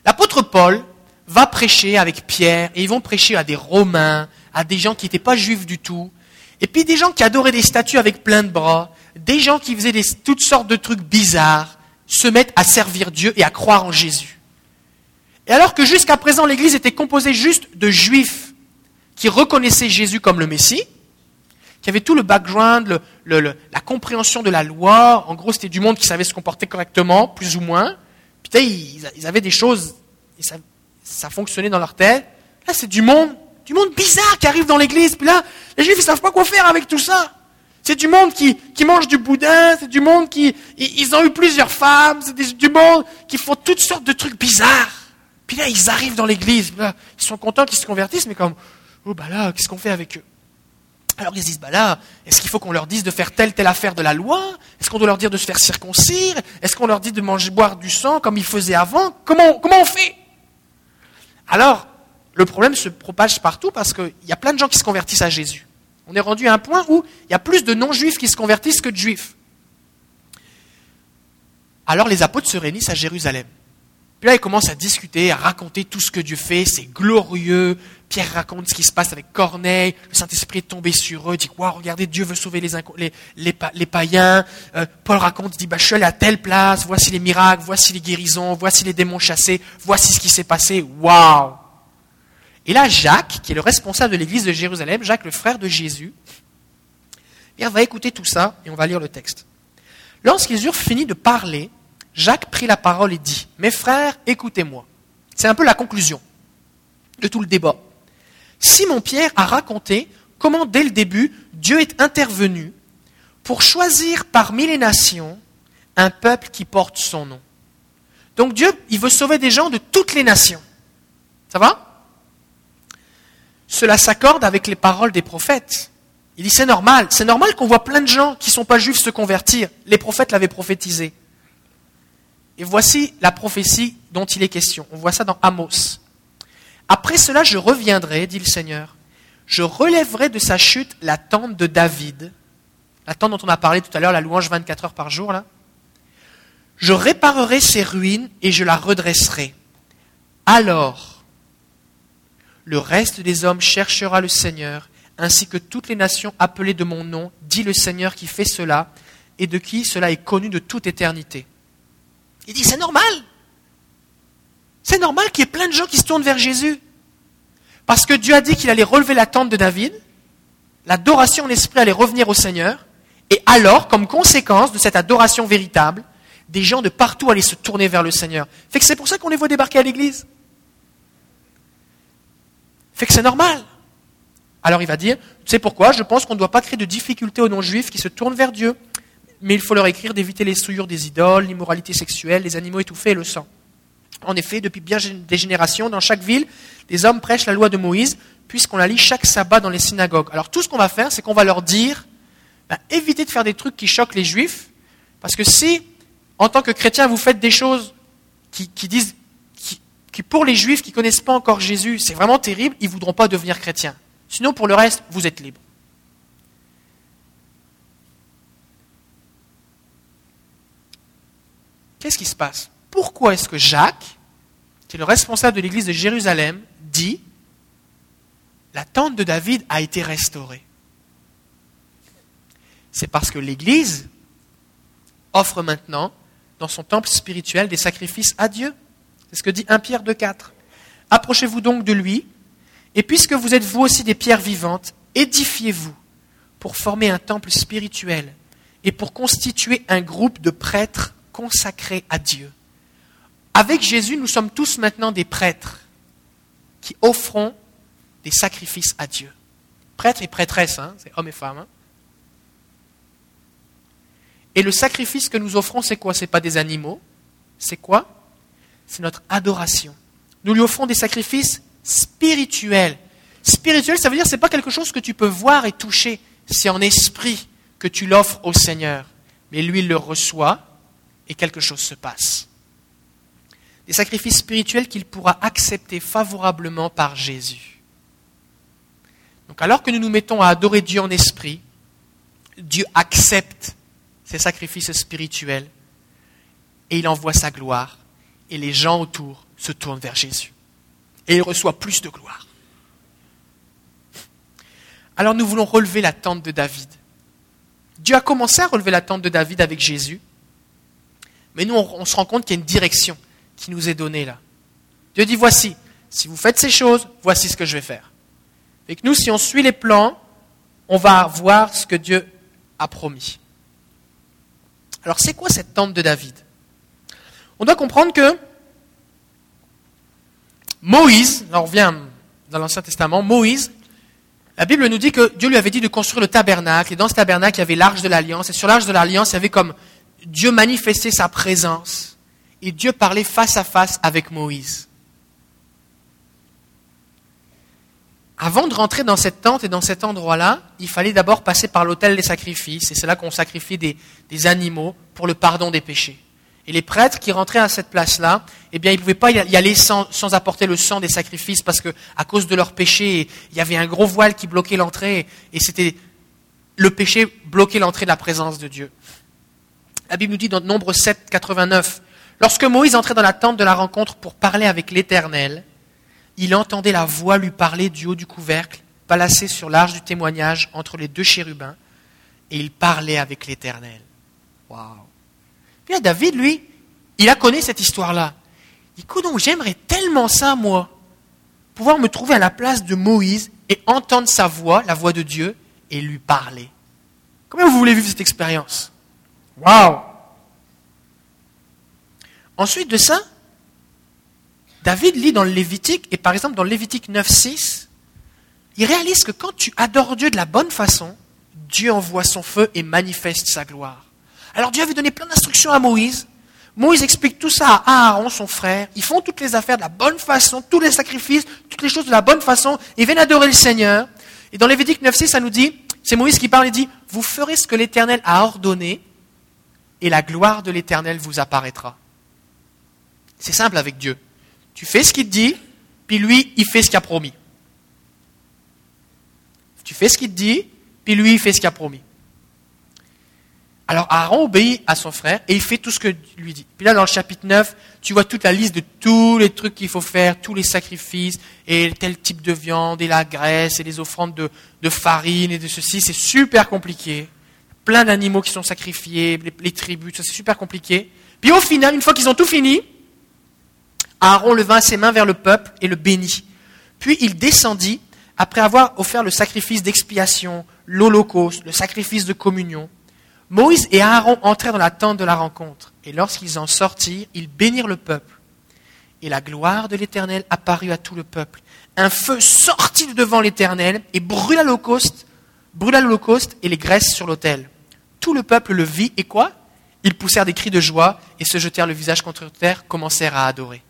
L'apôtre Paul va prêcher avec Pierre, et ils vont prêcher à des Romains, à des gens qui n'étaient pas juifs du tout, et puis des gens qui adoraient des statues avec plein de bras, des gens qui faisaient toutes sortes de trucs bizarres, se mettent à servir Dieu et à croire en Jésus. Et alors que jusqu'à présent l'Église était composée juste de juifs qui reconnaissaient Jésus comme le Messie, qui avait tout le background, la compréhension de la loi. En gros, c'était du monde qui savait se comporter correctement, plus ou moins. Puis ils, avaient des choses, et ça, fonctionnait dans leur tête. Là, c'est du monde, du monde bizarre qui arrive dans l'église. Puis là, les juifs, ils savent pas quoi faire avec tout ça. C'est du monde qui, mange du boudin, c'est du monde qui, ils, ont eu plusieurs femmes, c'est du monde qui font toutes sortes de trucs bizarres. Puis là, ils arrivent dans l'église, ils sont contents qu'ils se convertissent, mais comme, oh bah là, qu'est-ce qu'on fait avec eux? Alors ils disent, bah là, est-ce qu'il faut qu'on leur dise de faire telle, telle affaire de la loi? Est-ce qu'on doit leur dire de se faire circoncire? Est-ce qu'on leur dit de manger, boire du sang comme ils faisaient avant? Comment, comment on fait? Alors, le problème se propage partout parce qu'il y a plein de gens qui se convertissent à Jésus. On est rendu à un point où il y a plus de non-juifs qui se convertissent que de juifs. Alors les apôtres se réunissent à Jérusalem. Puis là, ils commencent à discuter, à raconter tout ce que Dieu fait, c'est glorieux. Pierre raconte ce qui se passe avec Corneille, le Saint-Esprit est tombé sur eux, dit wow, regardez, Dieu veut sauver les, païens. Euh, Paul raconte, il dit bah, je suis allé à telle place, voici les miracles, voici les guérisons, voici les démons chassés, voici ce qui s'est passé. Waouh Et là, Jacques, qui est le responsable de l'église de Jérusalem, Jacques, le frère de Jésus, il va écouter tout ça et on va lire le texte. Lorsqu'ils eurent fini de parler, Jacques prit la parole et dit, Mes frères, écoutez-moi. C'est un peu la conclusion de tout le débat. Simon-Pierre a raconté comment, dès le début, Dieu est intervenu pour choisir parmi les nations un peuple qui porte son nom. Donc Dieu, il veut sauver des gens de toutes les nations. Ça va? Cela s'accorde avec les paroles des prophètes. Il dit c'est normal, c'est normal qu'on voit plein de gens qui ne sont pas juifs se convertir. Les prophètes l'avaient prophétisé. Et voici la prophétie dont il est question. On voit ça dans Amos. Après cela, je reviendrai, dit le Seigneur. Je relèverai de sa chute la tente de David, la tente dont on a parlé tout à l'heure, la louange 24 heures par jour, là. Je réparerai ses ruines et je la redresserai. Alors, le reste des hommes cherchera le Seigneur, ainsi que toutes les nations appelées de mon nom, dit le Seigneur qui fait cela, et de qui cela est connu de toute éternité. Il dit, c'est normal. C'est normal qu'il y ait plein de gens qui se tournent vers Jésus. Parce que Dieu a dit qu'il allait relever la tente de David, l'adoration en esprit allait revenir au Seigneur, et alors, comme conséquence de cette adoration véritable, des gens de partout allaient se tourner vers le Seigneur. Fait que c'est pour ça qu'on les voit débarquer à l'église. Fait que c'est normal. Alors il va dire, tu sais pourquoi? Je pense qu'on ne doit pas créer de difficultés aux non-juifs qui se tournent vers Dieu mais il faut leur écrire d'éviter les souillures des idoles, l'immoralité sexuelle, les animaux étouffés et le sang. En effet, depuis bien des générations, dans chaque ville, des hommes prêchent la loi de Moïse, puisqu'on la lit chaque sabbat dans les synagogues. Alors tout ce qu'on va faire, c'est qu'on va leur dire, ben, évitez de faire des trucs qui choquent les juifs, parce que si, en tant que chrétien, vous faites des choses qui, disent, qui, pour les juifs qui ne connaissent pas encore Jésus, c'est vraiment terrible, ils ne voudront pas devenir chrétiens. Sinon, pour le reste, vous êtes libres. Qu'est-ce qui se passe? Pourquoi est-ce que Jacques, qui est le responsable de l'église de Jérusalem, dit la tente de David a été restaurée? C'est parce que l'église offre maintenant dans son temple spirituel des sacrifices à Dieu. C'est ce que dit 1 Pierre 2,4. Approchez-vous donc de lui, et puisque vous êtes vous aussi des pierres vivantes, édifiez-vous pour former un temple spirituel et pour constituer un groupe de prêtres consacrés à Dieu. Avec Jésus, nous sommes tous maintenant des prêtres qui offrons des sacrifices à Dieu. Prêtres et prêtresses, hein, c'est hommes et femmes. Hein. Et le sacrifice que nous offrons, c'est quoi? Ce n'est pas des animaux. C'est quoi? C'est notre adoration. Nous lui offrons des sacrifices spirituels. Spirituel, ça veut dire que ce n'est pas quelque chose que tu peux voir et toucher. C'est en esprit que tu l'offres au Seigneur. Mais lui, il le reçoit et quelque chose se passe. Des sacrifices spirituels qu'il pourra accepter favorablement par Jésus. Donc alors que nous nous mettons à adorer Dieu en esprit, Dieu accepte ces sacrifices spirituels et il envoie sa gloire et les gens autour se tournent vers Jésus. Et il reçoit plus de gloire. Alors nous voulons relever la tente de David. Dieu a commencé à relever la tente de David avec Jésus, mais nous, on, se rend compte qu'il y a une direction qui nous est donnée là. Dieu dit, voici, si vous faites ces choses, voici ce que je vais faire. Et que nous, si on suit les plans, on va voir ce que Dieu a promis. Alors c'est quoi cette tente de David? On doit comprendre que Moïse, on revient dans l'Ancien Testament, Moïse, la Bible nous dit que Dieu lui avait dit de construire le tabernacle, et dans ce tabernacle, il y avait l'arche de l'alliance, et sur l'arche de l'alliance, il y avait comme Dieu manifestait sa présence, et Dieu parlait face à face avec Moïse. Avant de rentrer dans cette tente et dans cet endroit-là, il fallait d'abord passer par l'autel des sacrifices, et c'est là qu'on sacrifiait des, animaux pour le pardon des péchés. Et les prêtres qui rentraient à cette place-là, eh bien, ils ne pouvaient pas y aller sans, sans, apporter le sang des sacrifices, parce que à cause de leur péché, il y avait un gros voile qui bloquait l'entrée, et c'était le péché bloquait l'entrée de la présence de Dieu. La Bible nous dit dans Nombre 7, 89, lorsque Moïse entrait dans la tente de la rencontre pour parler avec l'Éternel, il entendait la voix lui parler du haut du couvercle, placé sur l'arche du témoignage entre les deux chérubins, et il parlait avec l'Éternel. Waouh! Puis là, David, lui, il a connu cette histoire-là. Dit, donc, j'aimerais tellement ça, moi, pouvoir me trouver à la place de Moïse et entendre sa voix, la voix de Dieu, et lui parler. Comment vous voulez vivre cette expérience? Waouh Ensuite de ça, David lit dans le Lévitique, et par exemple dans le Lévitique 9.6, il réalise que quand tu adores Dieu de la bonne façon, Dieu envoie son feu et manifeste sa gloire. Alors Dieu avait donné plein d'instructions à Moïse. Moïse explique tout ça à Aaron, son frère. Ils font toutes les affaires de la bonne façon, tous les sacrifices, toutes les choses de la bonne façon. Ils viennent adorer le Seigneur. Et dans Lévitique 9.6, ça nous dit, c'est Moïse qui parle et dit, vous ferez ce que l'Éternel a ordonné et la gloire de l'Éternel vous apparaîtra. C'est simple avec Dieu. Tu fais ce qu'il te dit, puis lui, il fait ce qu'il a promis. Tu fais ce qu'il te dit, puis lui, il fait ce qu'il a promis. Alors Aaron obéit à son frère et il fait tout ce que lui dit. Puis là, dans le chapitre 9, tu vois toute la liste de tous les trucs qu'il faut faire, tous les sacrifices, et tel type de viande, et la graisse, et les offrandes de, de farine, et de ceci. C'est super compliqué. Plein d'animaux qui sont sacrifiés, les, tribus, c'est super compliqué. Puis au final, une fois qu'ils ont tout fini, Aaron leva ses mains vers le peuple et le bénit. Puis il descendit, après avoir offert le sacrifice d'expiation, l'holocauste, le sacrifice de communion. Moïse et Aaron entrèrent dans la tente de la rencontre, et lorsqu'ils en sortirent, ils bénirent le peuple. Et la gloire de l'Éternel apparut à tout le peuple. Un feu sortit de devant l'Éternel et brûla l'holocauste, brûla l'holocauste et les graisses sur l'autel. Tout le peuple le vit et quoi? Ils poussèrent des cris de joie et se jetèrent le visage contre terre, commencèrent à adorer.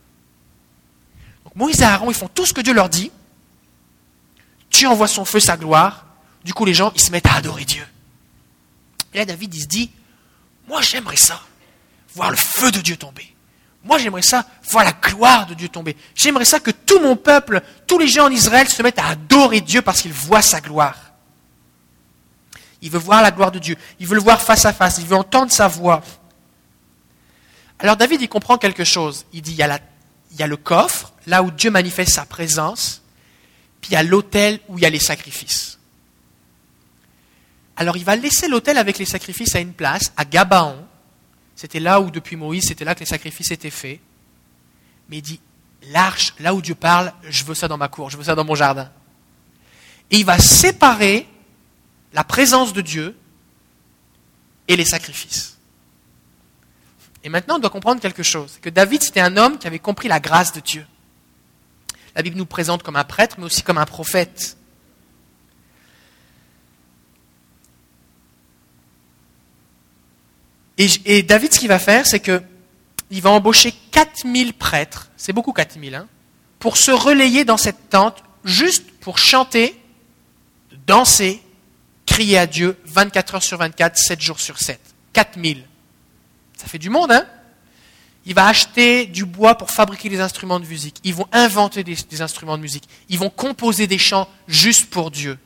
Moïse et Aaron, ils font tout ce que Dieu leur dit. Dieu envoie son feu, sa gloire. Du coup, les gens, ils se mettent à adorer Dieu. Et là, David, il se dit, moi, j'aimerais ça, voir le feu de Dieu tomber. Moi, j'aimerais ça, voir la gloire de Dieu tomber. J'aimerais ça que tout mon peuple, tous les gens en Israël se mettent à adorer Dieu parce qu'ils voient sa gloire. Il veut voir la gloire de Dieu. Il veut le voir face à face. Il veut entendre sa voix. Alors David, il comprend quelque chose. Il dit, il y a le coffre, là où Dieu manifeste sa présence, puis il y a l'autel où il y a les sacrifices. Alors il va laisser l'autel avec les sacrifices à une place, à Gabaon. C'était là où, depuis Moïse, c'était là que les sacrifices étaient faits. Mais il dit, l'arche, là où Dieu parle, je veux ça dans ma cour, je veux ça dans mon jardin. Et il va séparer la présence de Dieu et les sacrifices. Et maintenant, on doit comprendre quelque chose. Que David, c'était un homme qui avait compris la grâce de Dieu. La Bible nous présente comme un prêtre, mais aussi comme un prophète. Et, David, ce qu'il va faire, c'est qu'il va embaucher 4000 prêtres, c'est beaucoup 4000, hein, pour se relayer dans cette tente, juste pour chanter, danser, crier à Dieu 24 heures sur 24, 7 jours sur 7. 4000. Ça fait du monde, hein? Il va acheter du bois pour fabriquer des instruments de musique. Ils vont inventer des, instruments de musique. Ils vont composer des chants juste pour Dieu.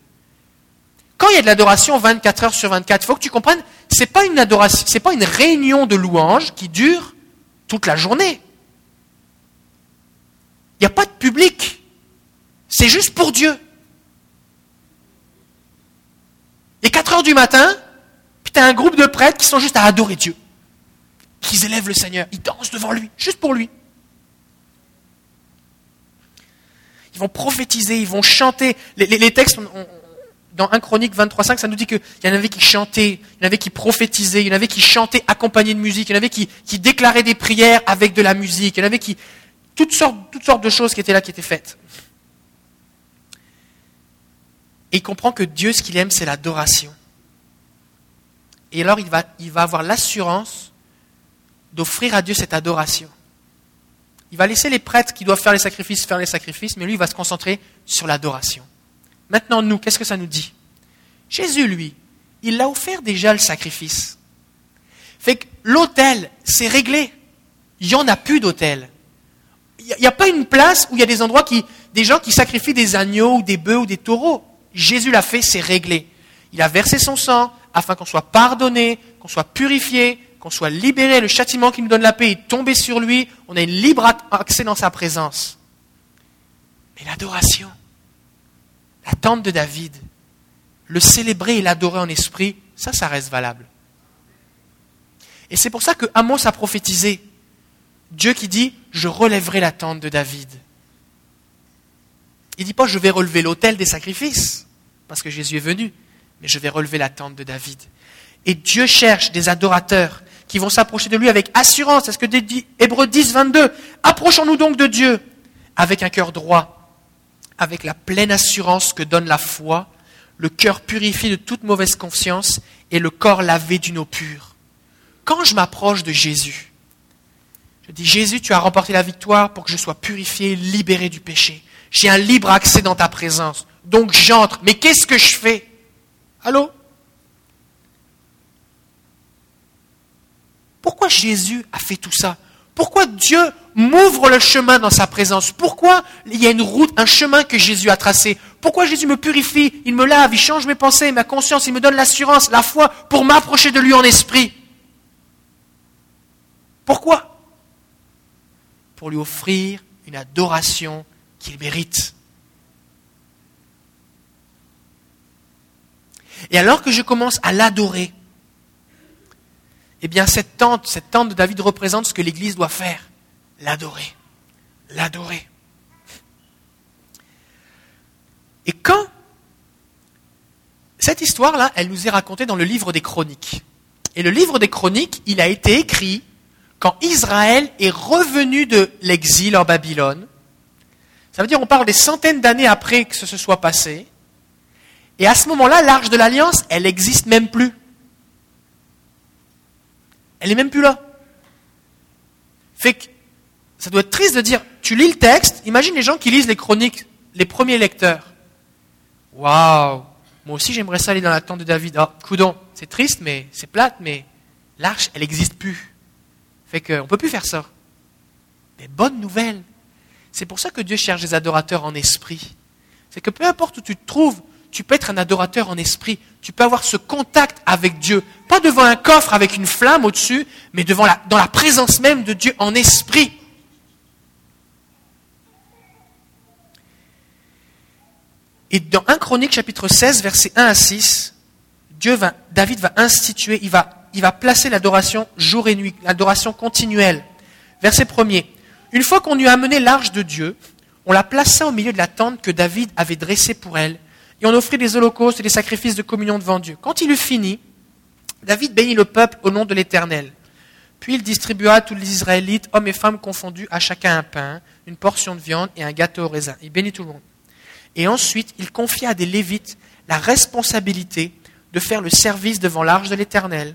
Quand il y a de l'adoration 24 heures sur 24, il faut que tu comprennes, c'est pas une adoration, pas une réunion de louanges qui dure toute la journée. Il n'y a pas de public. C'est juste pour Dieu. Et 4 heures du matin, puis tu un groupe de prêtres qui sont juste à adorer Dieu qu'ils élèvent le Seigneur. Ils dansent devant lui, juste pour lui. Ils vont prophétiser, ils vont chanter. Les, textes dans 1 Chronique 23.5, ça nous dit qu'il y en avait qui chantaient, il y en avait qui prophétisaient, il y en avait qui chantaient accompagnés de musique, il y en avait qui, qui déclaraient des prières avec de la musique, il y en avait qui... Toutes sortes, toutes sortes de choses qui étaient là, qui étaient faites. Et il comprend que Dieu, ce qu'il aime, c'est l'adoration. Et alors, il va, avoir l'assurance d'offrir à Dieu cette adoration. Il va laisser les prêtres qui doivent faire les sacrifices faire les sacrifices, mais lui, il va se concentrer sur l'adoration. Maintenant, nous, qu'est-ce que ça nous dit? Jésus, lui, il a offert déjà le sacrifice. Fait que l'autel, c'est réglé. Il n'y en a plus d'autel. Il n'y a, pas une place où il y a des endroits qui, des gens qui sacrifient des agneaux ou des bœufs ou des taureaux. Jésus l'a fait, c'est réglé. Il a versé son sang afin qu'on soit pardonné, qu'on soit purifié, qu'on soit libéré. Le châtiment qui nous donne la paix est tombé sur lui. On a une libre accès dans sa présence. Mais l'adoration, la tente de David, le célébrer et l'adorer en esprit, ça, ça reste valable. Et c'est pour ça que Amos a prophétisé. Dieu qui dit, je relèverai la tente de David. Il ne dit pas, je vais relever l'autel des sacrifices, parce que Jésus est venu, mais je vais relever la tente de David. Et Dieu cherche des adorateurs qui vont s'approcher de lui avec assurance. C'est ce que dit Hébreu 10, 22. Approchons-nous donc de Dieu avec un cœur droit avec la pleine assurance que donne la foi, le cœur purifié de toute mauvaise conscience et le corps lavé d'une eau pure. Quand je m'approche de Jésus, je dis Jésus, tu as remporté la victoire pour que je sois purifié, libéré du péché. J'ai un libre accès dans ta présence. Donc j'entre. Mais qu'est-ce que je fais? Allô? Pourquoi Jésus a fait tout ça? Pourquoi Dieu m'ouvre le chemin dans sa présence? Pourquoi il y a une route, un chemin que Jésus a tracé? Pourquoi Jésus me purifie, il me lave, il change mes pensées, ma conscience, il me donne l'assurance, la foi pour m'approcher de lui en esprit. Pourquoi? Pour lui offrir une adoration qu'il mérite. Et alors que je commence à l'adorer, eh bien cette tente, cette tente de David représente ce que l'Église doit faire, l'adorer, l'adorer. Et quand cette histoire-là, elle nous est racontée dans le livre des Chroniques. Et le livre des Chroniques, il a été écrit quand Israël est revenu de l'exil en Babylone. Ça veut dire on parle des centaines d'années après que ce se soit passé. Et à ce moment-là, l'arche de l'alliance, elle n'existe même plus. Elle n'est même plus là. Ça doit être triste de dire, tu lis le texte, imagine les gens qui lisent les chroniques, les premiers lecteurs. Waouh Moi aussi j'aimerais ça aller dans la tente de David. Ah, coudon, c'est triste, mais c'est plate, mais l'arche, elle n'existe plus. Fait qu'on ne peut plus faire ça. Mais bonne nouvelle. C'est pour ça que Dieu cherche des adorateurs en esprit. C'est que peu importe où tu te trouves, tu peux être un adorateur en esprit. Tu peux avoir ce contact avec Dieu. Pas devant un coffre avec une flamme au-dessus, mais devant la, dans la présence même de Dieu en esprit. Et dans 1 Chronique chapitre 16, versets 1 à 6, Dieu va, David va instituer, il va, il va placer l'adoration jour et nuit, l'adoration continuelle. Verset 1 Une fois qu'on eut amené l'arche de Dieu, on la plaça au milieu de la tente que David avait dressée pour elle, et on offrit des holocaustes et des sacrifices de communion devant Dieu. Quand il eut fini, David bénit le peuple au nom de l'Éternel. Puis il distribua à tous les Israélites, hommes et femmes confondus, à chacun un pain, une portion de viande et un gâteau au raisin. Il bénit tout le monde. Et ensuite, il confia à des Lévites la responsabilité de faire le service devant l'arche de l'Éternel,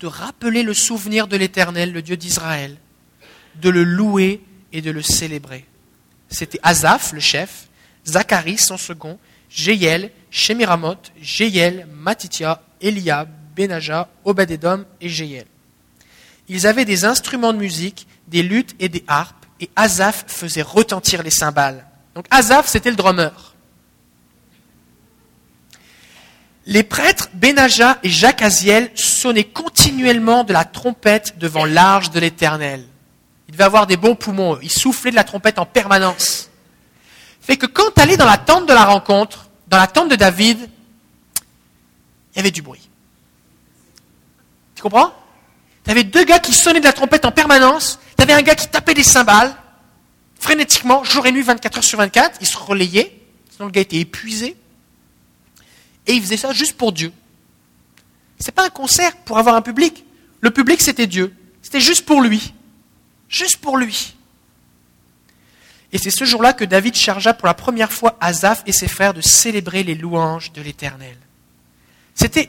de rappeler le souvenir de l'Éternel, le Dieu d'Israël, de le louer et de le célébrer. C'était Azaph, le chef, Zacharie, son second, Jéiel, Shemiramoth, Jéiel, Matitia, Eliab, Benaja, Obed-Edom et Jéiel. Ils avaient des instruments de musique, des luttes et des harpes, et Azaph faisait retentir les cymbales. Donc Azaph, c'était le drummer. Les prêtres Benaja et Jacques Aziel sonnaient continuellement de la trompette devant l'arche de l'Éternel. Ils devaient avoir des bons poumons. Ils soufflaient de la trompette en permanence fait que quand tu allais dans la tente de la rencontre, dans la tente de David, il y avait du bruit. Tu comprends? Tu avais deux gars qui sonnaient de la trompette en permanence, tu avais un gars qui tapait des cymbales, frénétiquement, jour et nuit, 24 heures sur 24, il se relayait, sinon le gars était épuisé. Et il faisait ça juste pour Dieu. Ce n'est pas un concert pour avoir un public. Le public, c'était Dieu. C'était juste pour lui. Juste pour lui. Et c'est ce jour-là que David chargea pour la première fois Asaph et ses frères de célébrer les louanges de l'Éternel. C'était,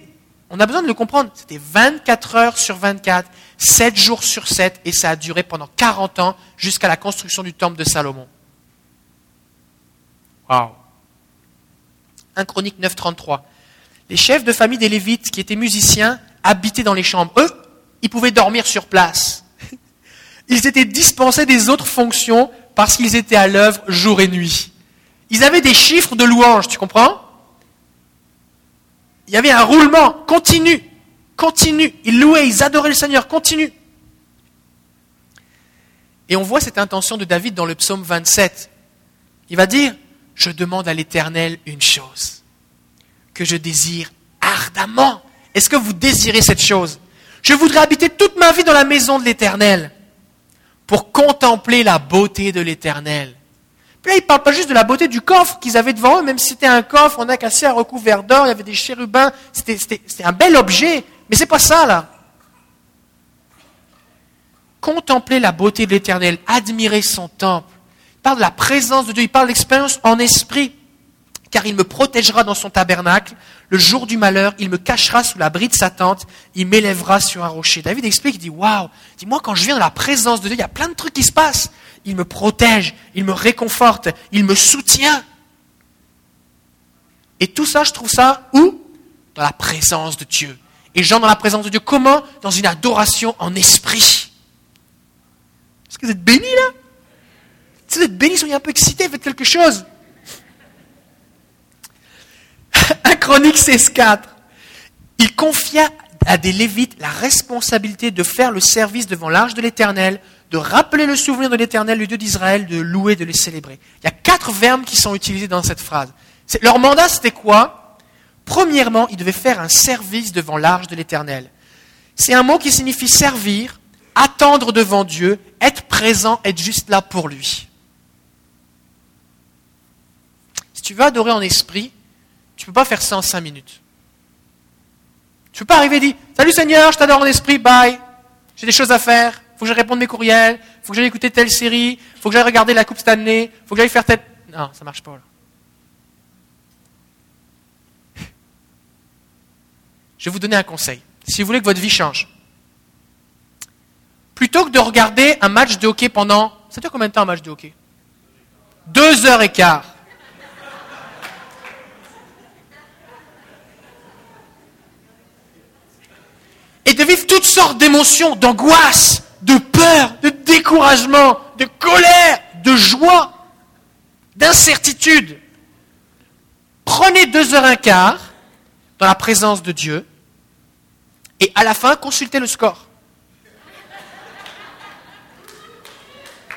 on a besoin de le comprendre, c'était 24 heures sur 24, 7 jours sur 7, et ça a duré pendant 40 ans jusqu'à la construction du temple de Salomon. Waouh 1 Chronique 9, 33. Les chefs de famille des Lévites qui étaient musiciens habitaient dans les chambres. Eux, ils pouvaient dormir sur place. Ils étaient dispensés des autres fonctions parce qu'ils étaient à l'œuvre jour et nuit. Ils avaient des chiffres de louanges, tu comprends? Il y avait un roulement continu, continu. Ils louaient, ils adoraient le Seigneur, continu. Et on voit cette intention de David dans le psaume 27. Il va dire, je demande à l'Éternel une chose, que je désire ardemment. Est-ce que vous désirez cette chose? Je voudrais habiter toute ma vie dans la maison de l'Éternel pour contempler la beauté de l'Éternel. Puis là, il ne parle pas juste de la beauté du coffre qu'ils avaient devant eux, même si c'était un coffre, on a cassé un recouvert d'or, il y avait des chérubins, c'était un bel objet, mais c'est pas ça là. Contempler la beauté de l'Éternel, admirer son temple. Il parle de la présence de Dieu, il parle d'expérience en esprit car il me protégera dans son tabernacle. Le jour du malheur, il me cachera sous l'abri de sa tente, il m'élèvera sur un rocher. David explique, il dit, waouh, dis moi quand je viens dans la présence de Dieu, il y a plein de trucs qui se passent. Il me protège, il me réconforte, il me soutient. Et tout ça, je trouve ça où? Dans la présence de Dieu. Et gens dans la présence de Dieu, comment? Dans une adoration en esprit. Est-ce que vous êtes bénis là? Si vous êtes bénis, soyez un peu excités, faites quelque chose. 1 Chronique 16.4. Il confia à des Lévites la responsabilité de faire le service devant l'arche de l'Éternel, de rappeler le souvenir de l'Éternel, le Dieu d'Israël, de louer, de les célébrer. Il y a quatre verbes qui sont utilisés dans cette phrase. Leur mandat, c'était quoi? Premièrement, ils devaient faire un service devant l'arche de l'Éternel. C'est un mot qui signifie servir, attendre devant Dieu, être présent, être juste là pour lui. Si tu veux adorer en esprit, tu ne peux pas faire ça en cinq minutes. Tu ne peux pas arriver et dire Salut Seigneur, je t'adore en esprit, bye. J'ai des choses à faire. Faut que je réponde mes courriels. Faut que j'aille écouter telle série. Faut que j'aille regarder la Coupe Stanley. Il faut que j'aille faire telle. Non, ça marche pas. Là. Je vais vous donner un conseil. Si vous voulez que votre vie change, plutôt que de regarder un match de hockey pendant. Ça dure combien de temps un match de hockey? Deux heures et quart. Et de vivre toutes sortes d'émotions, d'angoisse, de peur, de découragement, de colère, de joie, d'incertitude. Prenez deux heures un quart dans la présence de Dieu et à la fin, consultez le score.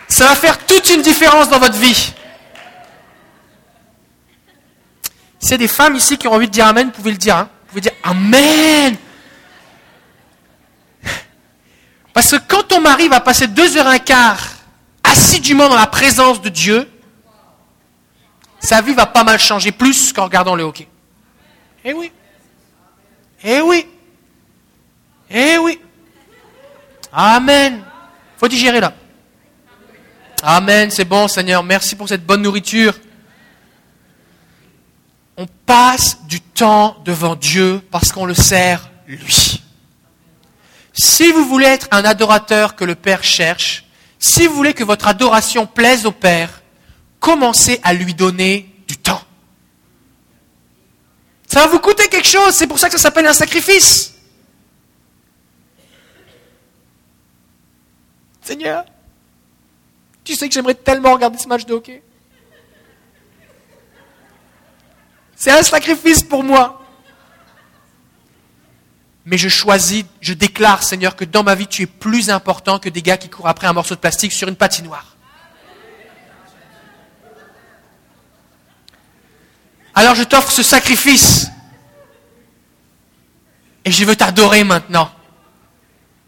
Ça va faire toute une différence dans votre vie. C'est des femmes ici qui ont envie de dire Amen, vous pouvez le dire. Hein. Vous pouvez dire Amen. Parce que quand ton mari va passer deux heures et un quart assidûment dans la présence de Dieu, sa vie va pas mal changer plus qu'en regardant le hockey. Eh oui. Eh oui. Eh oui. Amen. Faut digérer là. Amen, c'est bon Seigneur, merci pour cette bonne nourriture. On passe du temps devant Dieu parce qu'on le sert lui. Si vous voulez être un adorateur que le Père cherche, si vous voulez que votre adoration plaise au Père, commencez à lui donner du temps. Ça va vous coûter quelque chose, c'est pour ça que ça s'appelle un sacrifice. Seigneur, tu sais que j'aimerais tellement regarder ce match de hockey. C'est un sacrifice pour moi. Mais je choisis, je déclare, Seigneur, que dans ma vie, tu es plus important que des gars qui courent après un morceau de plastique sur une patinoire. Alors je t'offre ce sacrifice. Et je veux t'adorer maintenant.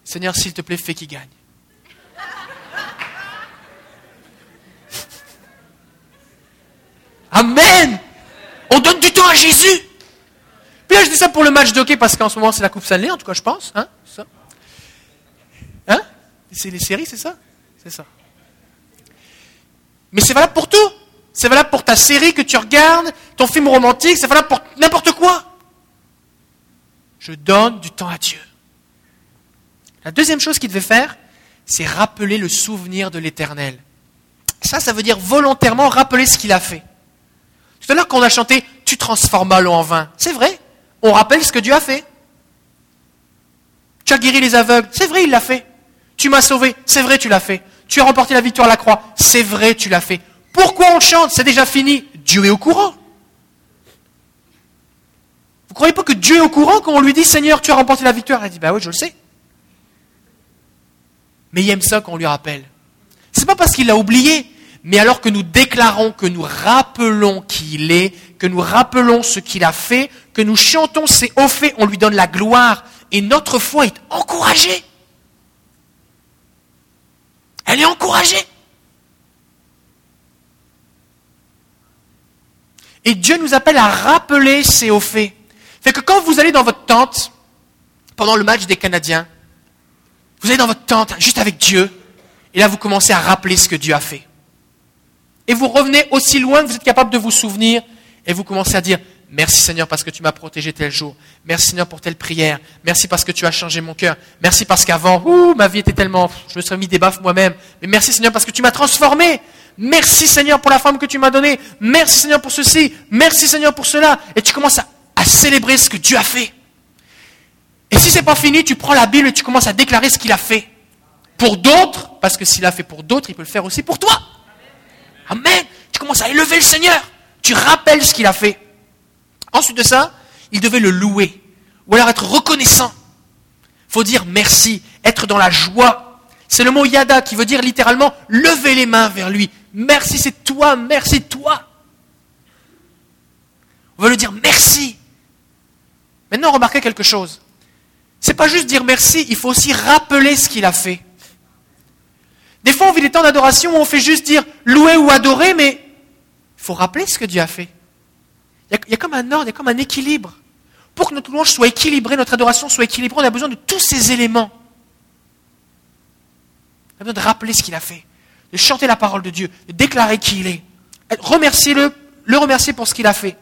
Seigneur, s'il te plaît, fais qu'il gagne. Amen. On donne du temps à Jésus. Là, je dis ça pour le match de parce qu'en ce moment, c'est la Coupe Stanley, en tout cas, je pense. Hein, ça. Hein? C'est les séries, c'est ça? C'est ça. Mais c'est valable pour tout. C'est valable pour ta série que tu regardes, ton film romantique, c'est valable pour n'importe quoi. Je donne du temps à Dieu. La deuxième chose qu'il devait faire, c'est rappeler le souvenir de l'éternel. Ça, ça veut dire volontairement rappeler ce qu'il a fait. Tout à l'heure, quand on a chanté Tu transformas l'eau en vin, c'est vrai, on rappelle ce que Dieu a fait. Tu as guéri les aveugles, c'est vrai, il l'a fait. Tu m'as sauvé, c'est vrai, tu l'as fait. Tu as remporté la victoire à la croix, c'est vrai, tu l'as fait. Pourquoi on chante C'est déjà fini. Dieu est au courant. Vous croyez pas que Dieu est au courant quand on lui dit Seigneur, tu as remporté la victoire? Il dit Bah oui, je le sais. Mais il aime ça qu'on lui rappelle. C'est pas parce qu'il l'a oublié, mais alors que nous déclarons, que nous rappelons qui il est, que nous rappelons ce qu'il a fait, que nous chantons ses hauts faits, on lui donne la gloire, et notre foi est encouragée. Elle est encouragée. Et Dieu nous appelle à rappeler ses hauts faits. Fait que quand vous allez dans votre tente, pendant le match des Canadiens, vous allez dans votre tente, juste avec Dieu, et là vous commencez à rappeler ce que Dieu a fait. Et vous revenez aussi loin que vous êtes capable de vous souvenir, et vous commencez à dire, merci Seigneur parce que tu m'as protégé tel jour, merci Seigneur pour telle prière, merci parce que tu as changé mon cœur, merci parce qu'avant, ouh, ma vie était tellement, je me serais mis des baffes moi-même, mais merci Seigneur parce que tu m'as transformé, merci Seigneur pour la femme que tu m'as donnée, merci Seigneur pour ceci, merci Seigneur pour cela, et tu commences à célébrer ce que Dieu a fait. Et si c'est pas fini, tu prends la Bible et tu commences à déclarer ce qu'il a fait. Pour d'autres, parce que s'il a fait pour d'autres, il peut le faire aussi pour toi. Amen. Tu commences à élever le Seigneur. Tu rappelles ce qu'il a fait. Ensuite de ça, il devait le louer. Ou alors être reconnaissant. faut dire merci, être dans la joie. C'est le mot yada qui veut dire littéralement lever les mains vers lui. Merci, c'est toi, merci toi. On veut le dire merci. Maintenant, remarquez quelque chose. C'est pas juste dire merci, il faut aussi rappeler ce qu'il a fait. Des fois, on vit des temps d'adoration où on fait juste dire louer ou adorer, mais il faut rappeler ce que Dieu a fait. Il y, a, comme un ordre, il y a comme un équilibre. Pour que notre louange soit équilibrée, notre adoration soit équilibrée, on a besoin de tous ces éléments. On a besoin de rappeler ce qu'il a fait, de chanter la parole de Dieu, de déclarer qui il est. Remercier-le, le remercier pour ce qu'il a fait.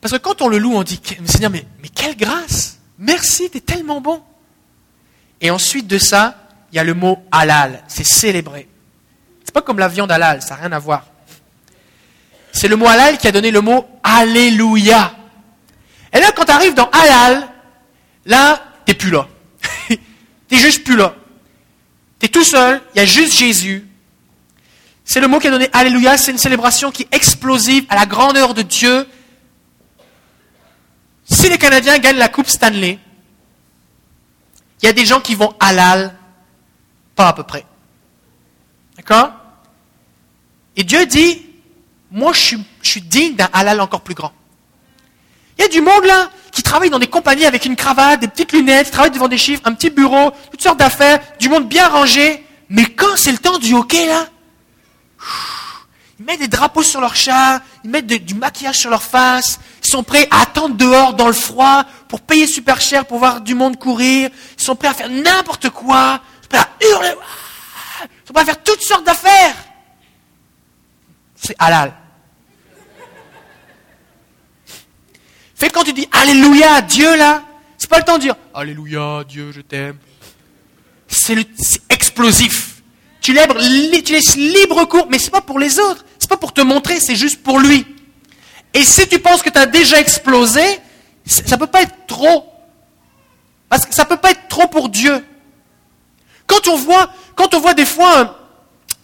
Parce que quand on le loue, on dit, Seigneur, mais, mais quelle grâce Merci, tu es tellement bon. Et ensuite de ça, il y a le mot halal, c'est célébrer. Pas comme la viande halal, ça n'a rien à voir. C'est le mot halal qui a donné le mot Alléluia. Et là, quand tu arrives dans halal, là, t'es plus là. t'es juste plus là. Tu es tout seul, il y a juste Jésus. C'est le mot qui a donné Alléluia, c'est une célébration qui est explosive à la grandeur de Dieu si les Canadiens gagnent la Coupe Stanley, il y a des gens qui vont halal, pas à peu près. D'accord? Et Dieu dit, moi je suis, digne d'un halal encore plus grand. Il y a du monde là qui travaille dans des compagnies avec une cravate, des petites lunettes, qui travaille devant des chiffres, un petit bureau, toutes sortes d'affaires, du monde bien rangé. Mais quand c'est le temps du hockey là, ils mettent des drapeaux sur leur chat, ils mettent du maquillage sur leur face, ils sont prêts à attendre dehors dans le froid pour payer super cher pour voir du monde courir, ils sont prêts à faire n'importe quoi, ils sont prêts à hurler, ils sont prêts à faire toutes sortes d'affaires. C'est halal. Fait quand tu dis Alléluia, Dieu là, c'est pas le temps de dire Alléluia, Dieu, je t'aime. C'est explosif. Tu, laisses libre cours, mais c'est pas pour les autres, c'est pas pour te montrer, c'est juste pour lui. Et si tu penses que tu as déjà explosé, ça peut pas être trop. Parce que ça peut pas être trop pour Dieu. Quand on voit, quand on voit des fois,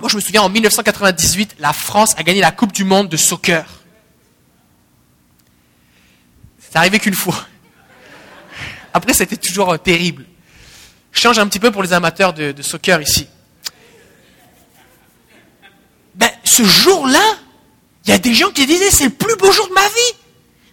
moi je me souviens en 1998, la France a gagné la Coupe du Monde de soccer. C'est arrivé qu'une fois. Après, c'était toujours euh, terrible. Je change un petit peu pour les amateurs de soccer ici. ce jour-là, il y a des gens qui disaient c'est le plus beau jour de ma vie.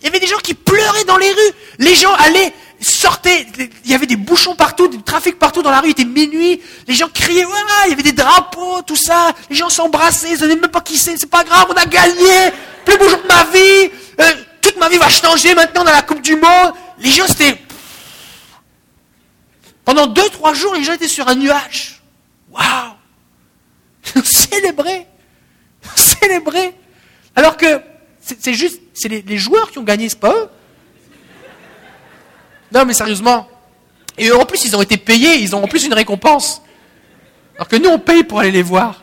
Il y avait des gens qui pleuraient dans les rues. Les gens allaient, sortaient, il y avait des bouchons partout, du trafic partout dans la rue, il était minuit. Les gens criaient, il y avait des drapeaux, tout ça. Les gens s'embrassaient, ils ne savaient même pas qui c'est, c'est pas grave, on a gagné. Plus beau jour de ma vie. Euh, ma vie va changer maintenant dans la Coupe du Monde. Les gens, c'était... Pendant deux, trois jours, les gens étaient sur un nuage. Waouh Célébrer Célébrer Alors que c'est juste, c'est les, joueurs qui ont gagné, c'est pas eux. Non, mais sérieusement. Et en plus, ils ont été payés, ils ont en plus une récompense. Alors que nous, on paye pour aller les voir.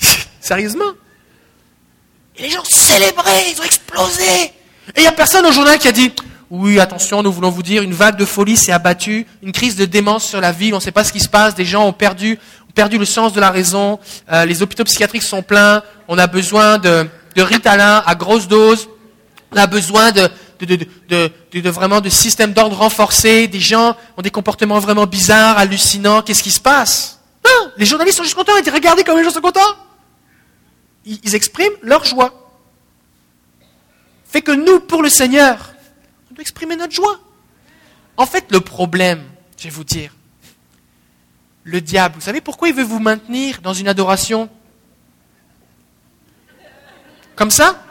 Sérieusement. Les gens célébraient, ils ont explosé. Et il n'y a personne au journal qui a dit Oui, attention, nous voulons vous dire, une vague de folie s'est abattue, une crise de démence sur la ville, on ne sait pas ce qui se passe, des gens ont perdu, perdu le sens de la raison, euh, les hôpitaux psychiatriques sont pleins, on a besoin de, de Ritalin à grosse dose, on a besoin de, de, de, vraiment de systèmes d'ordre renforcés, des gens ont des comportements vraiment bizarres, hallucinants, qu'est-ce qui se passe? Non, les journalistes sont juste contents, ils disent regardez comme les gens sont contents. Ils expriment leur joie. Fait que nous, pour le Seigneur, on doit exprimer notre joie. En fait, le problème, je vais vous dire, le diable, vous savez pourquoi il veut vous maintenir dans une adoration comme ça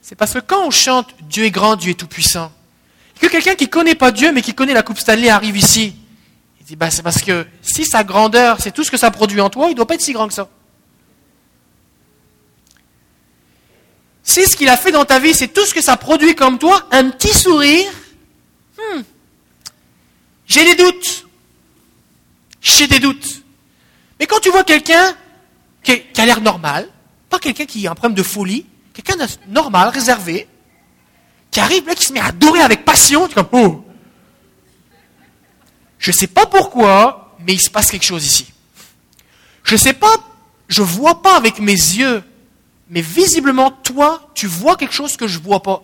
C'est parce que quand on chante Dieu est grand, Dieu est tout-puissant, que quelqu'un qui ne connaît pas Dieu mais qui connaît la Coupe Stanley arrive ici. Il dit, bah, c'est parce que si sa grandeur, c'est tout ce que ça produit en toi, il ne doit pas être si grand que ça. Si ce qu'il a fait dans ta vie, c'est tout ce que ça produit comme toi, un petit sourire, hmm, j'ai des doutes. J'ai des doutes. Mais quand tu vois quelqu'un qui, a l'air normal, pas quelqu'un qui a un problème de folie, quelqu'un de normal, réservé, qui arrive là, qui se met à adorer avec passion, tu comme, oh, je ne sais pas pourquoi, mais il se passe quelque chose ici. Je ne sais pas, je ne vois pas avec mes yeux, mais visiblement, toi, tu vois quelque chose que je ne vois pas.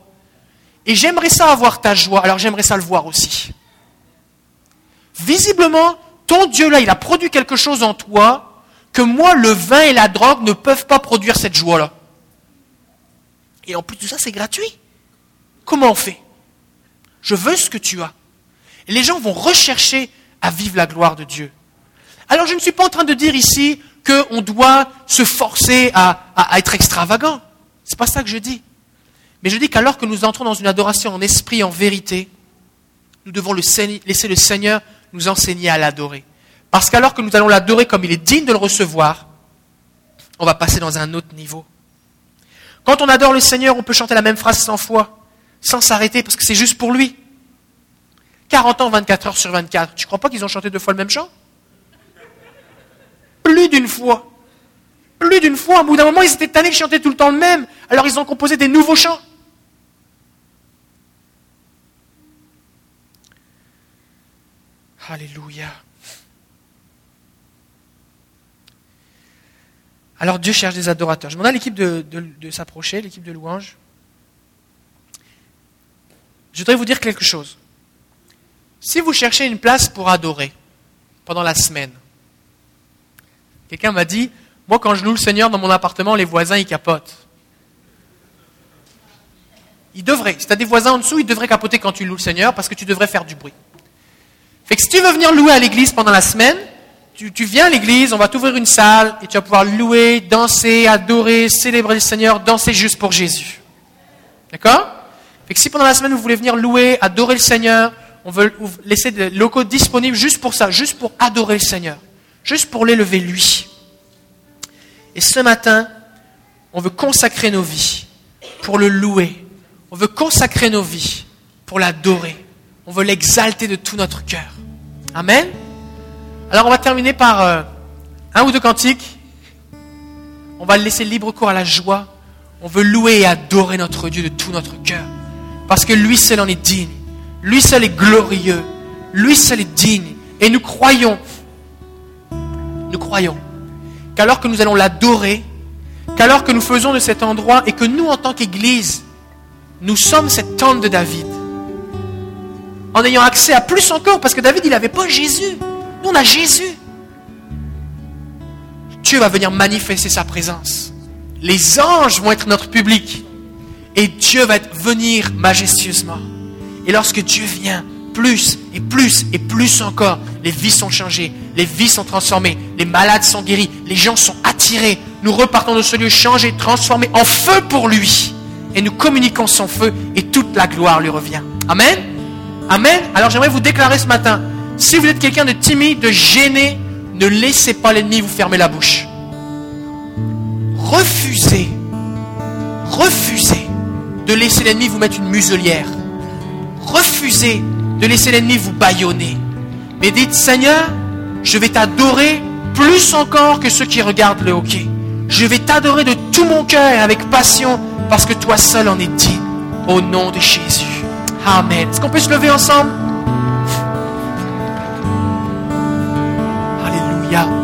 Et j'aimerais ça avoir ta joie, alors j'aimerais ça le voir aussi. Visiblement, ton Dieu là, il a produit quelque chose en toi que moi, le vin et la drogue ne peuvent pas produire cette joie-là. Et en plus de ça, c'est gratuit. Comment on fait? Je veux ce que tu as les gens vont rechercher à vivre la gloire de Dieu. Alors je ne suis pas en train de dire ici qu'on doit se forcer à, être extravagant. Ce n'est pas ça que je dis. Mais je dis qu'alors que nous entrons dans une adoration en esprit, en vérité, nous devons laisser le Seigneur nous enseigner à l'adorer. Parce qu'alors que nous allons l'adorer comme il est digne de le recevoir, on va passer dans un autre niveau. Quand on adore le Seigneur, on peut chanter la même phrase 100 fois, sans s'arrêter, parce que c'est juste pour lui. 40 ans, 24 heures sur 24. Tu crois pas qu'ils ont chanté deux fois le même chant? Plus d'une fois. Plus d'une fois. Au bout d'un moment, ils étaient tannés de chanter tout le temps le même. Alors ils ont composé des nouveaux chants. Alléluia. Alors Dieu cherche des adorateurs. Je demande à l'équipe de, s'approcher, l'équipe de louange. Je voudrais vous dire quelque chose. Si vous cherchez une place pour adorer pendant la semaine, quelqu'un m'a dit, moi quand je loue le Seigneur dans mon appartement, les voisins ils capotent. Ils devraient. Si tu as des voisins en dessous, ils devraient capoter quand tu loues le Seigneur parce que tu devrais faire du bruit. Que si tu veux venir louer à l'église pendant la semaine, tu, viens à l'église, on va t'ouvrir une salle et tu vas pouvoir louer, danser, adorer, célébrer le Seigneur, danser juste pour Jésus. D'accord? Si pendant la semaine vous voulez venir louer, adorer le Seigneur, on veut laisser des locaux disponibles juste pour ça, juste pour adorer le Seigneur, juste pour l'élever lui. Et ce matin, on veut consacrer nos vies pour le louer. On veut consacrer nos vies pour l'adorer. On veut l'exalter de tout notre cœur. Amen. Alors on va terminer par euh, un ou deux cantiques. On va laisser libre cours à la joie. On veut louer et adorer notre Dieu de tout notre cœur. Parce que lui seul en est digne. Lui seul est glorieux. Lui seul est digne. Et nous croyons, nous croyons qu'alors que nous allons l'adorer, qu'alors que nous faisons de cet endroit et que nous, en tant qu'Église, nous sommes cette tente de David, en ayant accès à plus encore, parce que David, il n'avait pas Jésus. Nous, on a Jésus. Dieu va venir manifester sa présence. Les anges vont être notre public. Et Dieu va venir majestueusement. Et lorsque Dieu vient, plus et plus et plus encore, les vies sont changées, les vies sont transformées, les malades sont guéris, les gens sont attirés. Nous repartons de ce lieu changé, transformé en feu pour lui. Et nous communiquons son feu et toute la gloire lui revient. Amen. Amen. Alors j'aimerais vous déclarer ce matin, si vous êtes quelqu'un de timide, de gêné, ne laissez pas l'ennemi vous fermer la bouche. Refusez, refusez de laisser l'ennemi vous mettre une muselière. Refusez de laisser l'ennemi vous bâillonner. Mais dites, Seigneur, je vais t'adorer plus encore que ceux qui regardent le hockey. Je vais t'adorer de tout mon cœur avec passion parce que toi seul en es digne. Au nom de Jésus. Amen. Est-ce qu'on peut se lever ensemble? Alléluia.